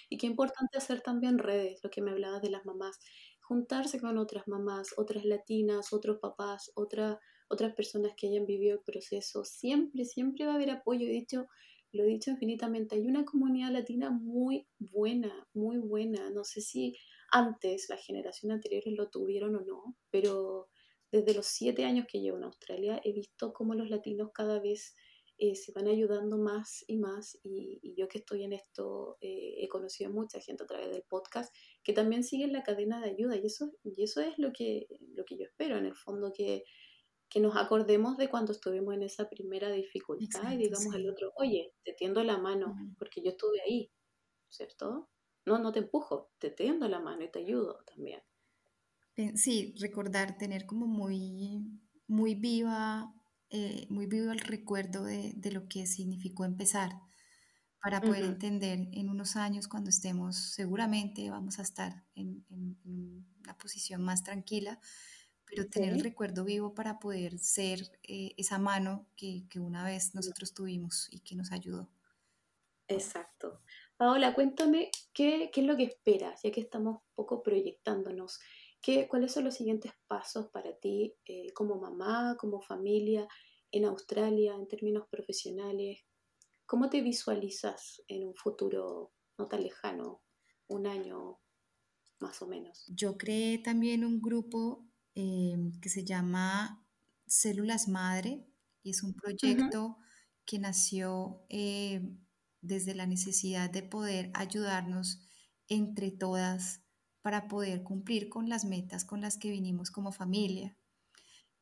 Y qué importante hacer también redes, lo que me hablabas de las mamás, juntarse con otras mamás, otras latinas, otros papás, otras otras personas que hayan vivido el proceso. Siempre, siempre va a haber apoyo. He dicho, lo he dicho infinitamente, hay una comunidad latina muy buena, muy buena. No sé si antes, las generaciones anteriores lo tuvieron o no, pero desde los siete años que llevo en Australia he visto cómo los latinos cada vez eh, se van ayudando más y más y, yo que estoy en esto eh, he conocido a mucha gente a través del podcast que también siguen la cadena de ayuda y eso, y eso es lo que, lo que yo espero en el fondo que que nos acordemos de cuando estuvimos en esa primera dificultad y digamos al otro, oye, te tiendo la mano porque yo estuve ahí, ¿cierto? No, no te empujo, te tiendo la mano y te ayudo también. Sí, recordar, tener como muy, muy viva, eh, muy vivo el recuerdo de, de, lo que significó empezar para poder entender en unos años cuando estemos, seguramente vamos a estar en, en una posición más tranquila, pero tener el recuerdo vivo para poder ser eh, esa mano que, que, una vez nosotros tuvimos y que nos ayudó. Exacto. Paola, cuéntame qué, qué es lo que esperas, ya que estamos un poco proyectándonos. ¿Qué, ¿Cuáles son los siguientes pasos para ti eh, como mamá, como familia en Australia, en términos profesionales? ¿Cómo te visualizas en un futuro no tan lejano, un año más o menos? Yo creé también un grupo Em, que se llama Células Madre y es un proyecto que nació eh, desde la necesidad de poder ayudarnos entre todas para poder cumplir con las metas con las que vinimos como familia.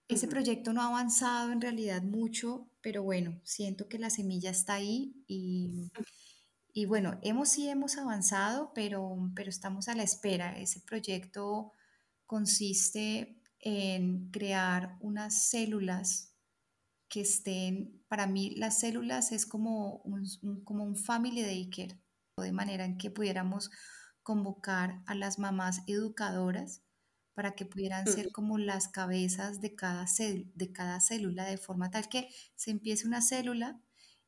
Ese proyecto no ha avanzado en realidad mucho, pero bueno, siento que la semilla está ahí y, y bueno, hemos sí hemos avanzado, pero, pero estamos a la espera. Ese proyecto consiste en crear unas células que estén, para mí las células es como un, como un family daycare, de manera en que pudiéramos convocar a las mamás educadoras para que pudieran ser como las cabezas de cada, de cada célula, de forma tal que se empiece una célula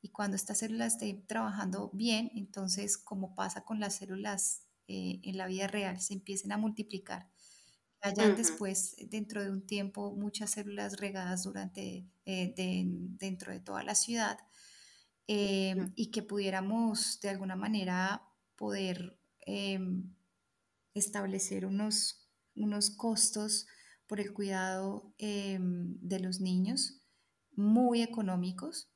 y cuando esta célula esté trabajando bien, entonces como pasa con las células eh, en la vida real, se empiecen a multiplicar. Hayan después, dentro de un tiempo, muchas células regadas durante, eh, dentro de toda la ciudad em, y que pudiéramos de alguna manera poder em, establecer unos, unos costos por el cuidado em, de los niños muy económicos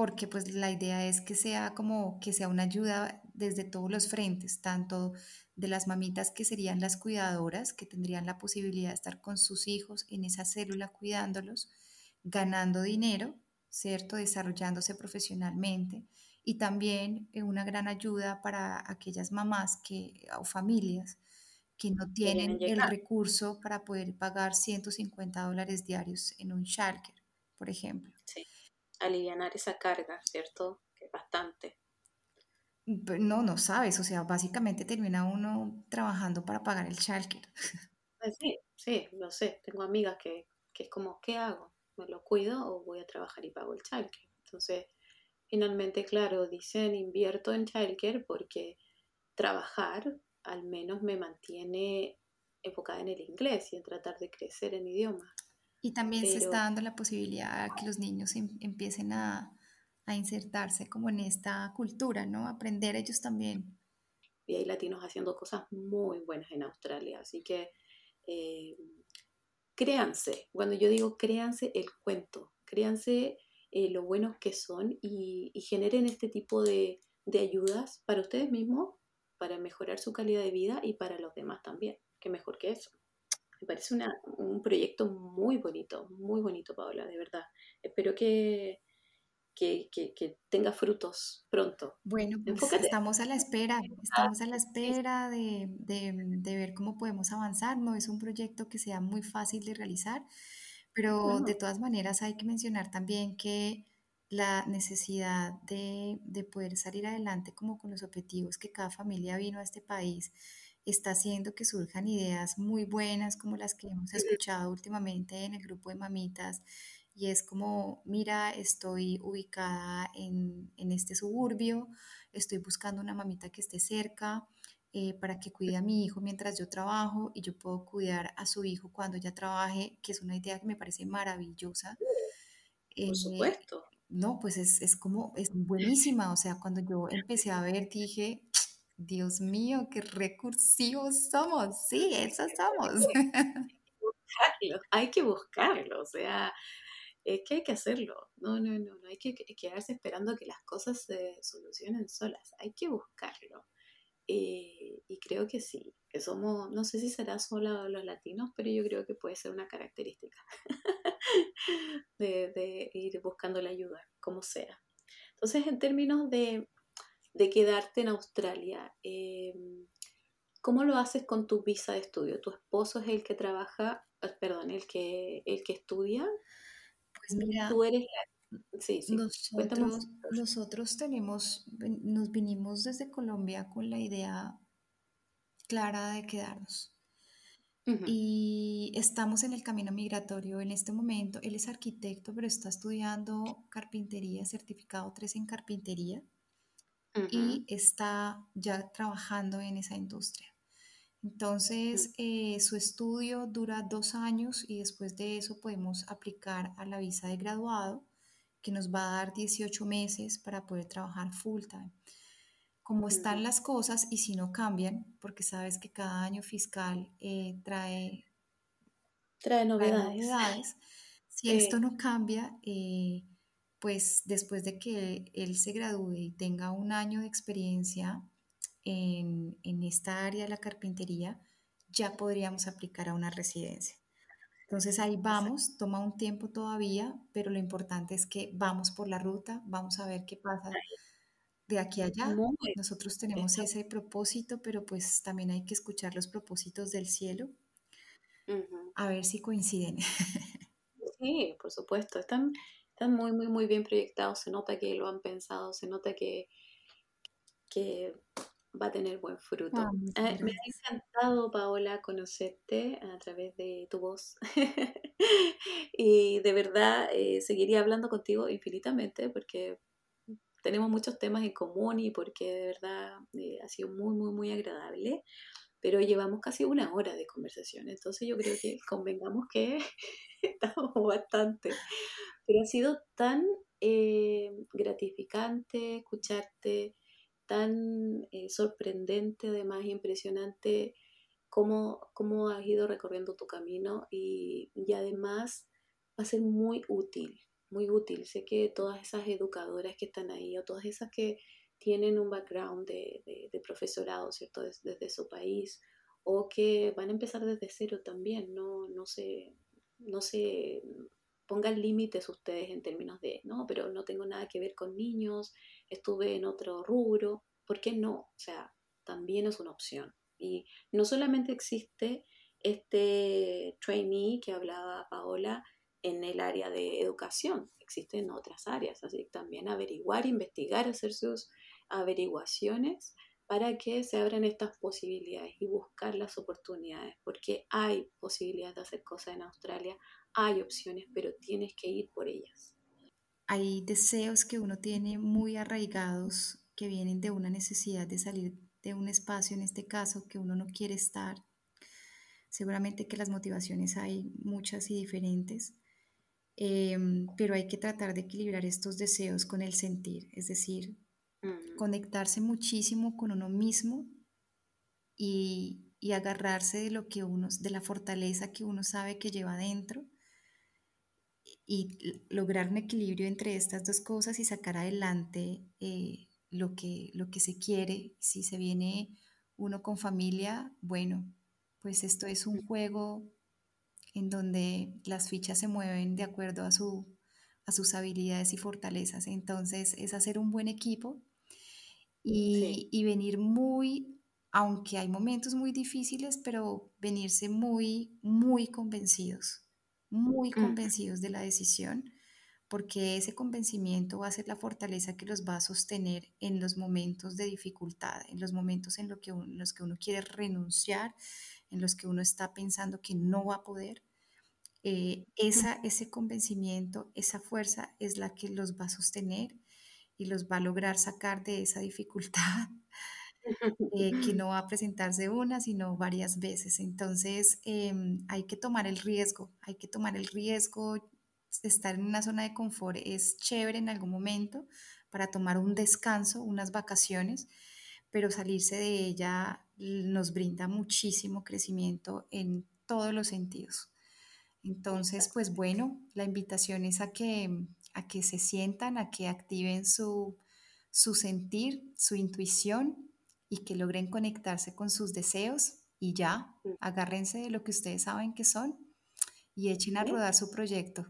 porque pues la idea es que sea como que sea una ayuda desde todos los frentes, tanto de las mamitas que serían las cuidadoras, que tendrían la posibilidad de estar con sus hijos en esa célula cuidándolos, ganando dinero, ¿cierto? Desarrollándose profesionalmente y también eh, una gran ayuda para aquellas mamás que, o familias que no tienen el recurso para poder pagar 150 dólares diarios en un shelter, por ejemplo. Sí, aliviar esa carga, ¿cierto? Que es bastante. No, no sabes, o sea, básicamente termina uno trabajando para pagar el childcare. Ah, sí, sí, lo sé. Tengo amigas que, que es como, ¿qué hago? ¿Me lo cuido o voy a trabajar y pago el childcare? Entonces, finalmente, claro, dicen invierto en childcare porque trabajar al menos me mantiene enfocada en el inglés y en tratar de crecer en idioma. Y también se está dando la posibilidad a que los niños em, empiecen a, a, insertarse como en esta cultura, ¿no? Aprender ellos también. Y hay latinos haciendo cosas muy buenas en Australia, así que eh, créanse, cuando yo digo créanse el cuento, créanse eh, lo buenos que son y, y generen este tipo de, de ayudas para ustedes mismos, para mejorar su calidad de vida y para los demás también. que mejor que eso? Me parece un proyecto muy bonito, muy bonito, Paola, de verdad. Espero que, que, que, tenga frutos pronto. Bueno, pues estamos a la espera, estamos a la espera de, de, de, ver cómo podemos avanzar. No es un proyecto que sea muy fácil de realizar, pero de todas maneras hay que mencionar también que la necesidad de, de, poder salir adelante como con los objetivos que cada familia vino a este país está haciendo que surjan ideas muy buenas como las que hemos escuchado últimamente en el grupo de mamitas y es como, mira, estoy ubicada en, en este suburbio, estoy buscando una mamita que esté cerca eh, para que cuide a mi hijo mientras yo trabajo y yo puedo cuidar a su hijo cuando ella trabaje, que es una idea que me parece maravillosa. Por eh, supuesto. No, pues es, es como, es buenísima. O sea, cuando yo empecé a ver, dije, Dios mío, qué recursivos somos. Sí, eso somos. Hay que buscarlo, o sea, es que hay que hacerlo. No, no, no, no hay que quedarse esperando que las cosas se solucionen solas. Hay que buscarlo. Eh, y creo que sí, que somos, no sé si será solo los latinos, pero yo creo que puede ser una característica de, de ir buscando la ayuda, como sea. Entonces, en términos de de quedarte en Australia. Eh, ¿Cómo lo haces con tu visa de estudio? ¿Tu esposo es el que trabaja, eh, perdón, el que, el que estudia? Pues mira, tú eres Sí, sí. Nosotros, nosotros tenemos, nos vinimos desde Colombia con la idea clara de quedarnos. Y estamos en el camino migratorio en este momento. Él es arquitecto, pero está estudiando carpintería, certificado 3 en carpintería y está ya trabajando en esa industria. Entonces, eh, su estudio dura dos años y después de eso podemos aplicar a la visa de graduado, que nos va a dar 18 meses para poder trabajar full time. Como están las cosas y si no cambian, porque sabes que cada año fiscal eh, trae, trae novedades. Si esto no cambia, eh, pues después de que él se gradúe y tenga un año de experiencia en, esta área de la carpintería, ya podríamos aplicar a una residencia. Entonces ahí vamos, toma un tiempo todavía, pero lo importante es que vamos por la ruta, vamos a ver qué pasa de aquí a allá. Nosotros tenemos ese propósito, pero pues también hay que escuchar los propósitos del cielo, a ver si coinciden. Sí, por supuesto. Están, están muy, muy, muy bien proyectados, se nota que lo han pensado, se nota que, que va a tener buen fruto. Ah, eh, me ha encantado, Paola, conocerte a través de tu voz. y de verdad eh, seguiría hablando contigo infinitamente porque tenemos muchos temas en común y porque de verdad eh, ha sido muy, muy, muy agradable. Pero llevamos casi una hora de conversación, entonces yo creo que convengamos que estamos bastante pero ha sido tan eh, gratificante escucharte, tan eh, sorprendente, además impresionante cómo, cómo has ido recorriendo tu camino y, además va a ser muy útil, muy útil. Sé que todas esas educadoras que están ahí o todas esas que tienen un background de, de, profesorado, ¿cierto? Desde, desde, su país o que van a empezar desde cero también, no, no, se, no se pongan límites ustedes en términos de, no, pero no tengo nada que ver con niños, estuve en otro rubro, ¿por qué no? O sea, también es una opción. Y no solamente existe este trainee que hablaba Paola en el área de educación, existe en otras áreas, así que también averiguar, investigar, hacer sus averiguaciones para que se abran estas posibilidades y buscar las oportunidades, porque hay posibilidades de hacer cosas en Australia, hay opciones, pero tienes que ir por ellas. Hay deseos que uno tiene muy arraigados que vienen de una necesidad de salir de un espacio, en este caso, que uno no quiere estar. Seguramente que las motivaciones hay muchas y diferentes, em, pero hay que tratar de equilibrar estos deseos con el sentir, es decir, conectarse muchísimo con uno mismo y, y, agarrarse de lo que uno, de la fortaleza que uno sabe que lleva dentro y lograr un equilibrio entre estas dos cosas y sacar adelante eh, lo, que, lo que se quiere. Si se viene uno con familia, bueno, pues esto es un juego en donde las fichas se mueven de acuerdo a, su, a sus habilidades y fortalezas. Entonces es hacer un buen equipo y, y venir muy, aunque hay momentos muy difíciles, pero venirse muy, muy convencidos, muy convencidos de la decisión porque ese convencimiento va a ser la fortaleza que los va a sostener en los momentos de dificultad, en los momentos en, lo que los que uno quiere renunciar, en los que uno está pensando que no va a poder. Eh, esa, ese convencimiento, esa fuerza es la que los va a sostener y los va a lograr sacar de esa dificultad eh, que no va a presentarse una, sino varias veces. Entonces, em, hay que tomar el riesgo, hay que tomar el riesgo estar en una zona de confort es chévere en algún momento para tomar un descanso, unas vacaciones, pero salirse de ella nos brinda muchísimo crecimiento en todos los sentidos. Entonces, pues bueno, la invitación es a que, a que se sientan, a que activen su, su sentir, su intuición y que logren conectarse con sus deseos y ya, agárrense de lo que ustedes saben que son y echen a rodar su proyecto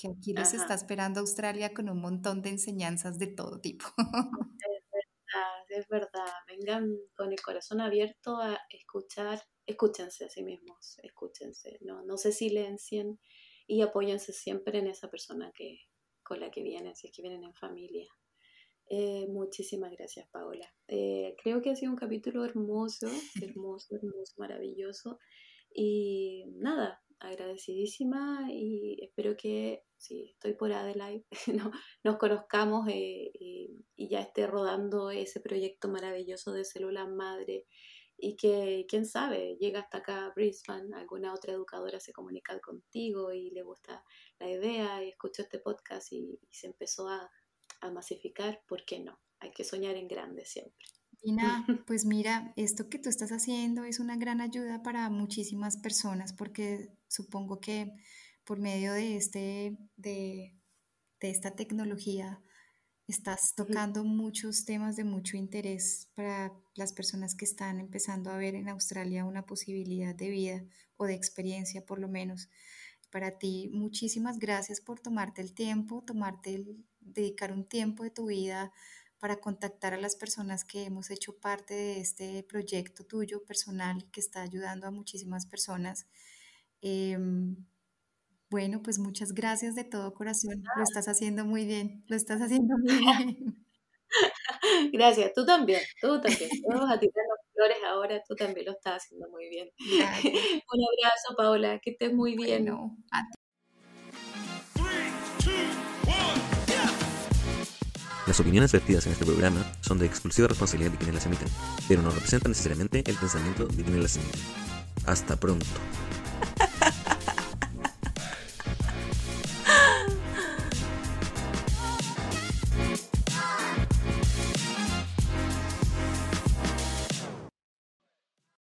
que aquí les está esperando Australia con un montón de enseñanzas de todo tipo. Es verdad, es verdad. Vengan con el corazón abierto a escuchar, escúchense a sí mismos, escúchense, no, no se silencien y apóyense siempre en esa persona que, con la que vienen, si es que vienen en familia. Eh, muchísimas gracias, Paola. Eh, creo que ha sido un capítulo hermoso, hermoso, hermoso, maravilloso. Y nada, agradecidísima y espero que, si estoy por Adelaide, no, nos conozcamos eh, y, ya esté rodando ese proyecto maravilloso de células madre y que, quién sabe, llega hasta acá a Brisbane, alguna otra educadora se comunica contigo y le gusta la idea y escuchó este podcast y, se empezó a, a masificar, ¿por qué no? Hay que soñar en grande siempre. pues mira, esto que tú estás haciendo es una gran ayuda para muchísimas personas porque supongo que por medio de, este, de, esta tecnología estás tocando muchos temas de mucho interés para las personas que están empezando a ver en Australia una posibilidad de vida o de experiencia por lo menos. Para ti, muchísimas gracias por tomarte el tiempo, tomarte el, dedicar un tiempo de tu vida para contactar a las personas que hemos hecho parte de este proyecto tuyo personal que está ayudando a muchísimas personas. Em, bueno, pues muchas gracias de todo corazón. Lo estás haciendo muy bien, lo estás haciendo muy bien. Gracias, tú también, tú también. Vamos a tirar los flores ahora, tú también lo estás haciendo muy bien. Un abrazo, Paola, que estés muy bien. Las opiniones vertidas en este programa son de exclusiva responsabilidad de quienes las emiten, pero no representan necesariamente el pensamiento de quienes las emiten. Hasta pronto.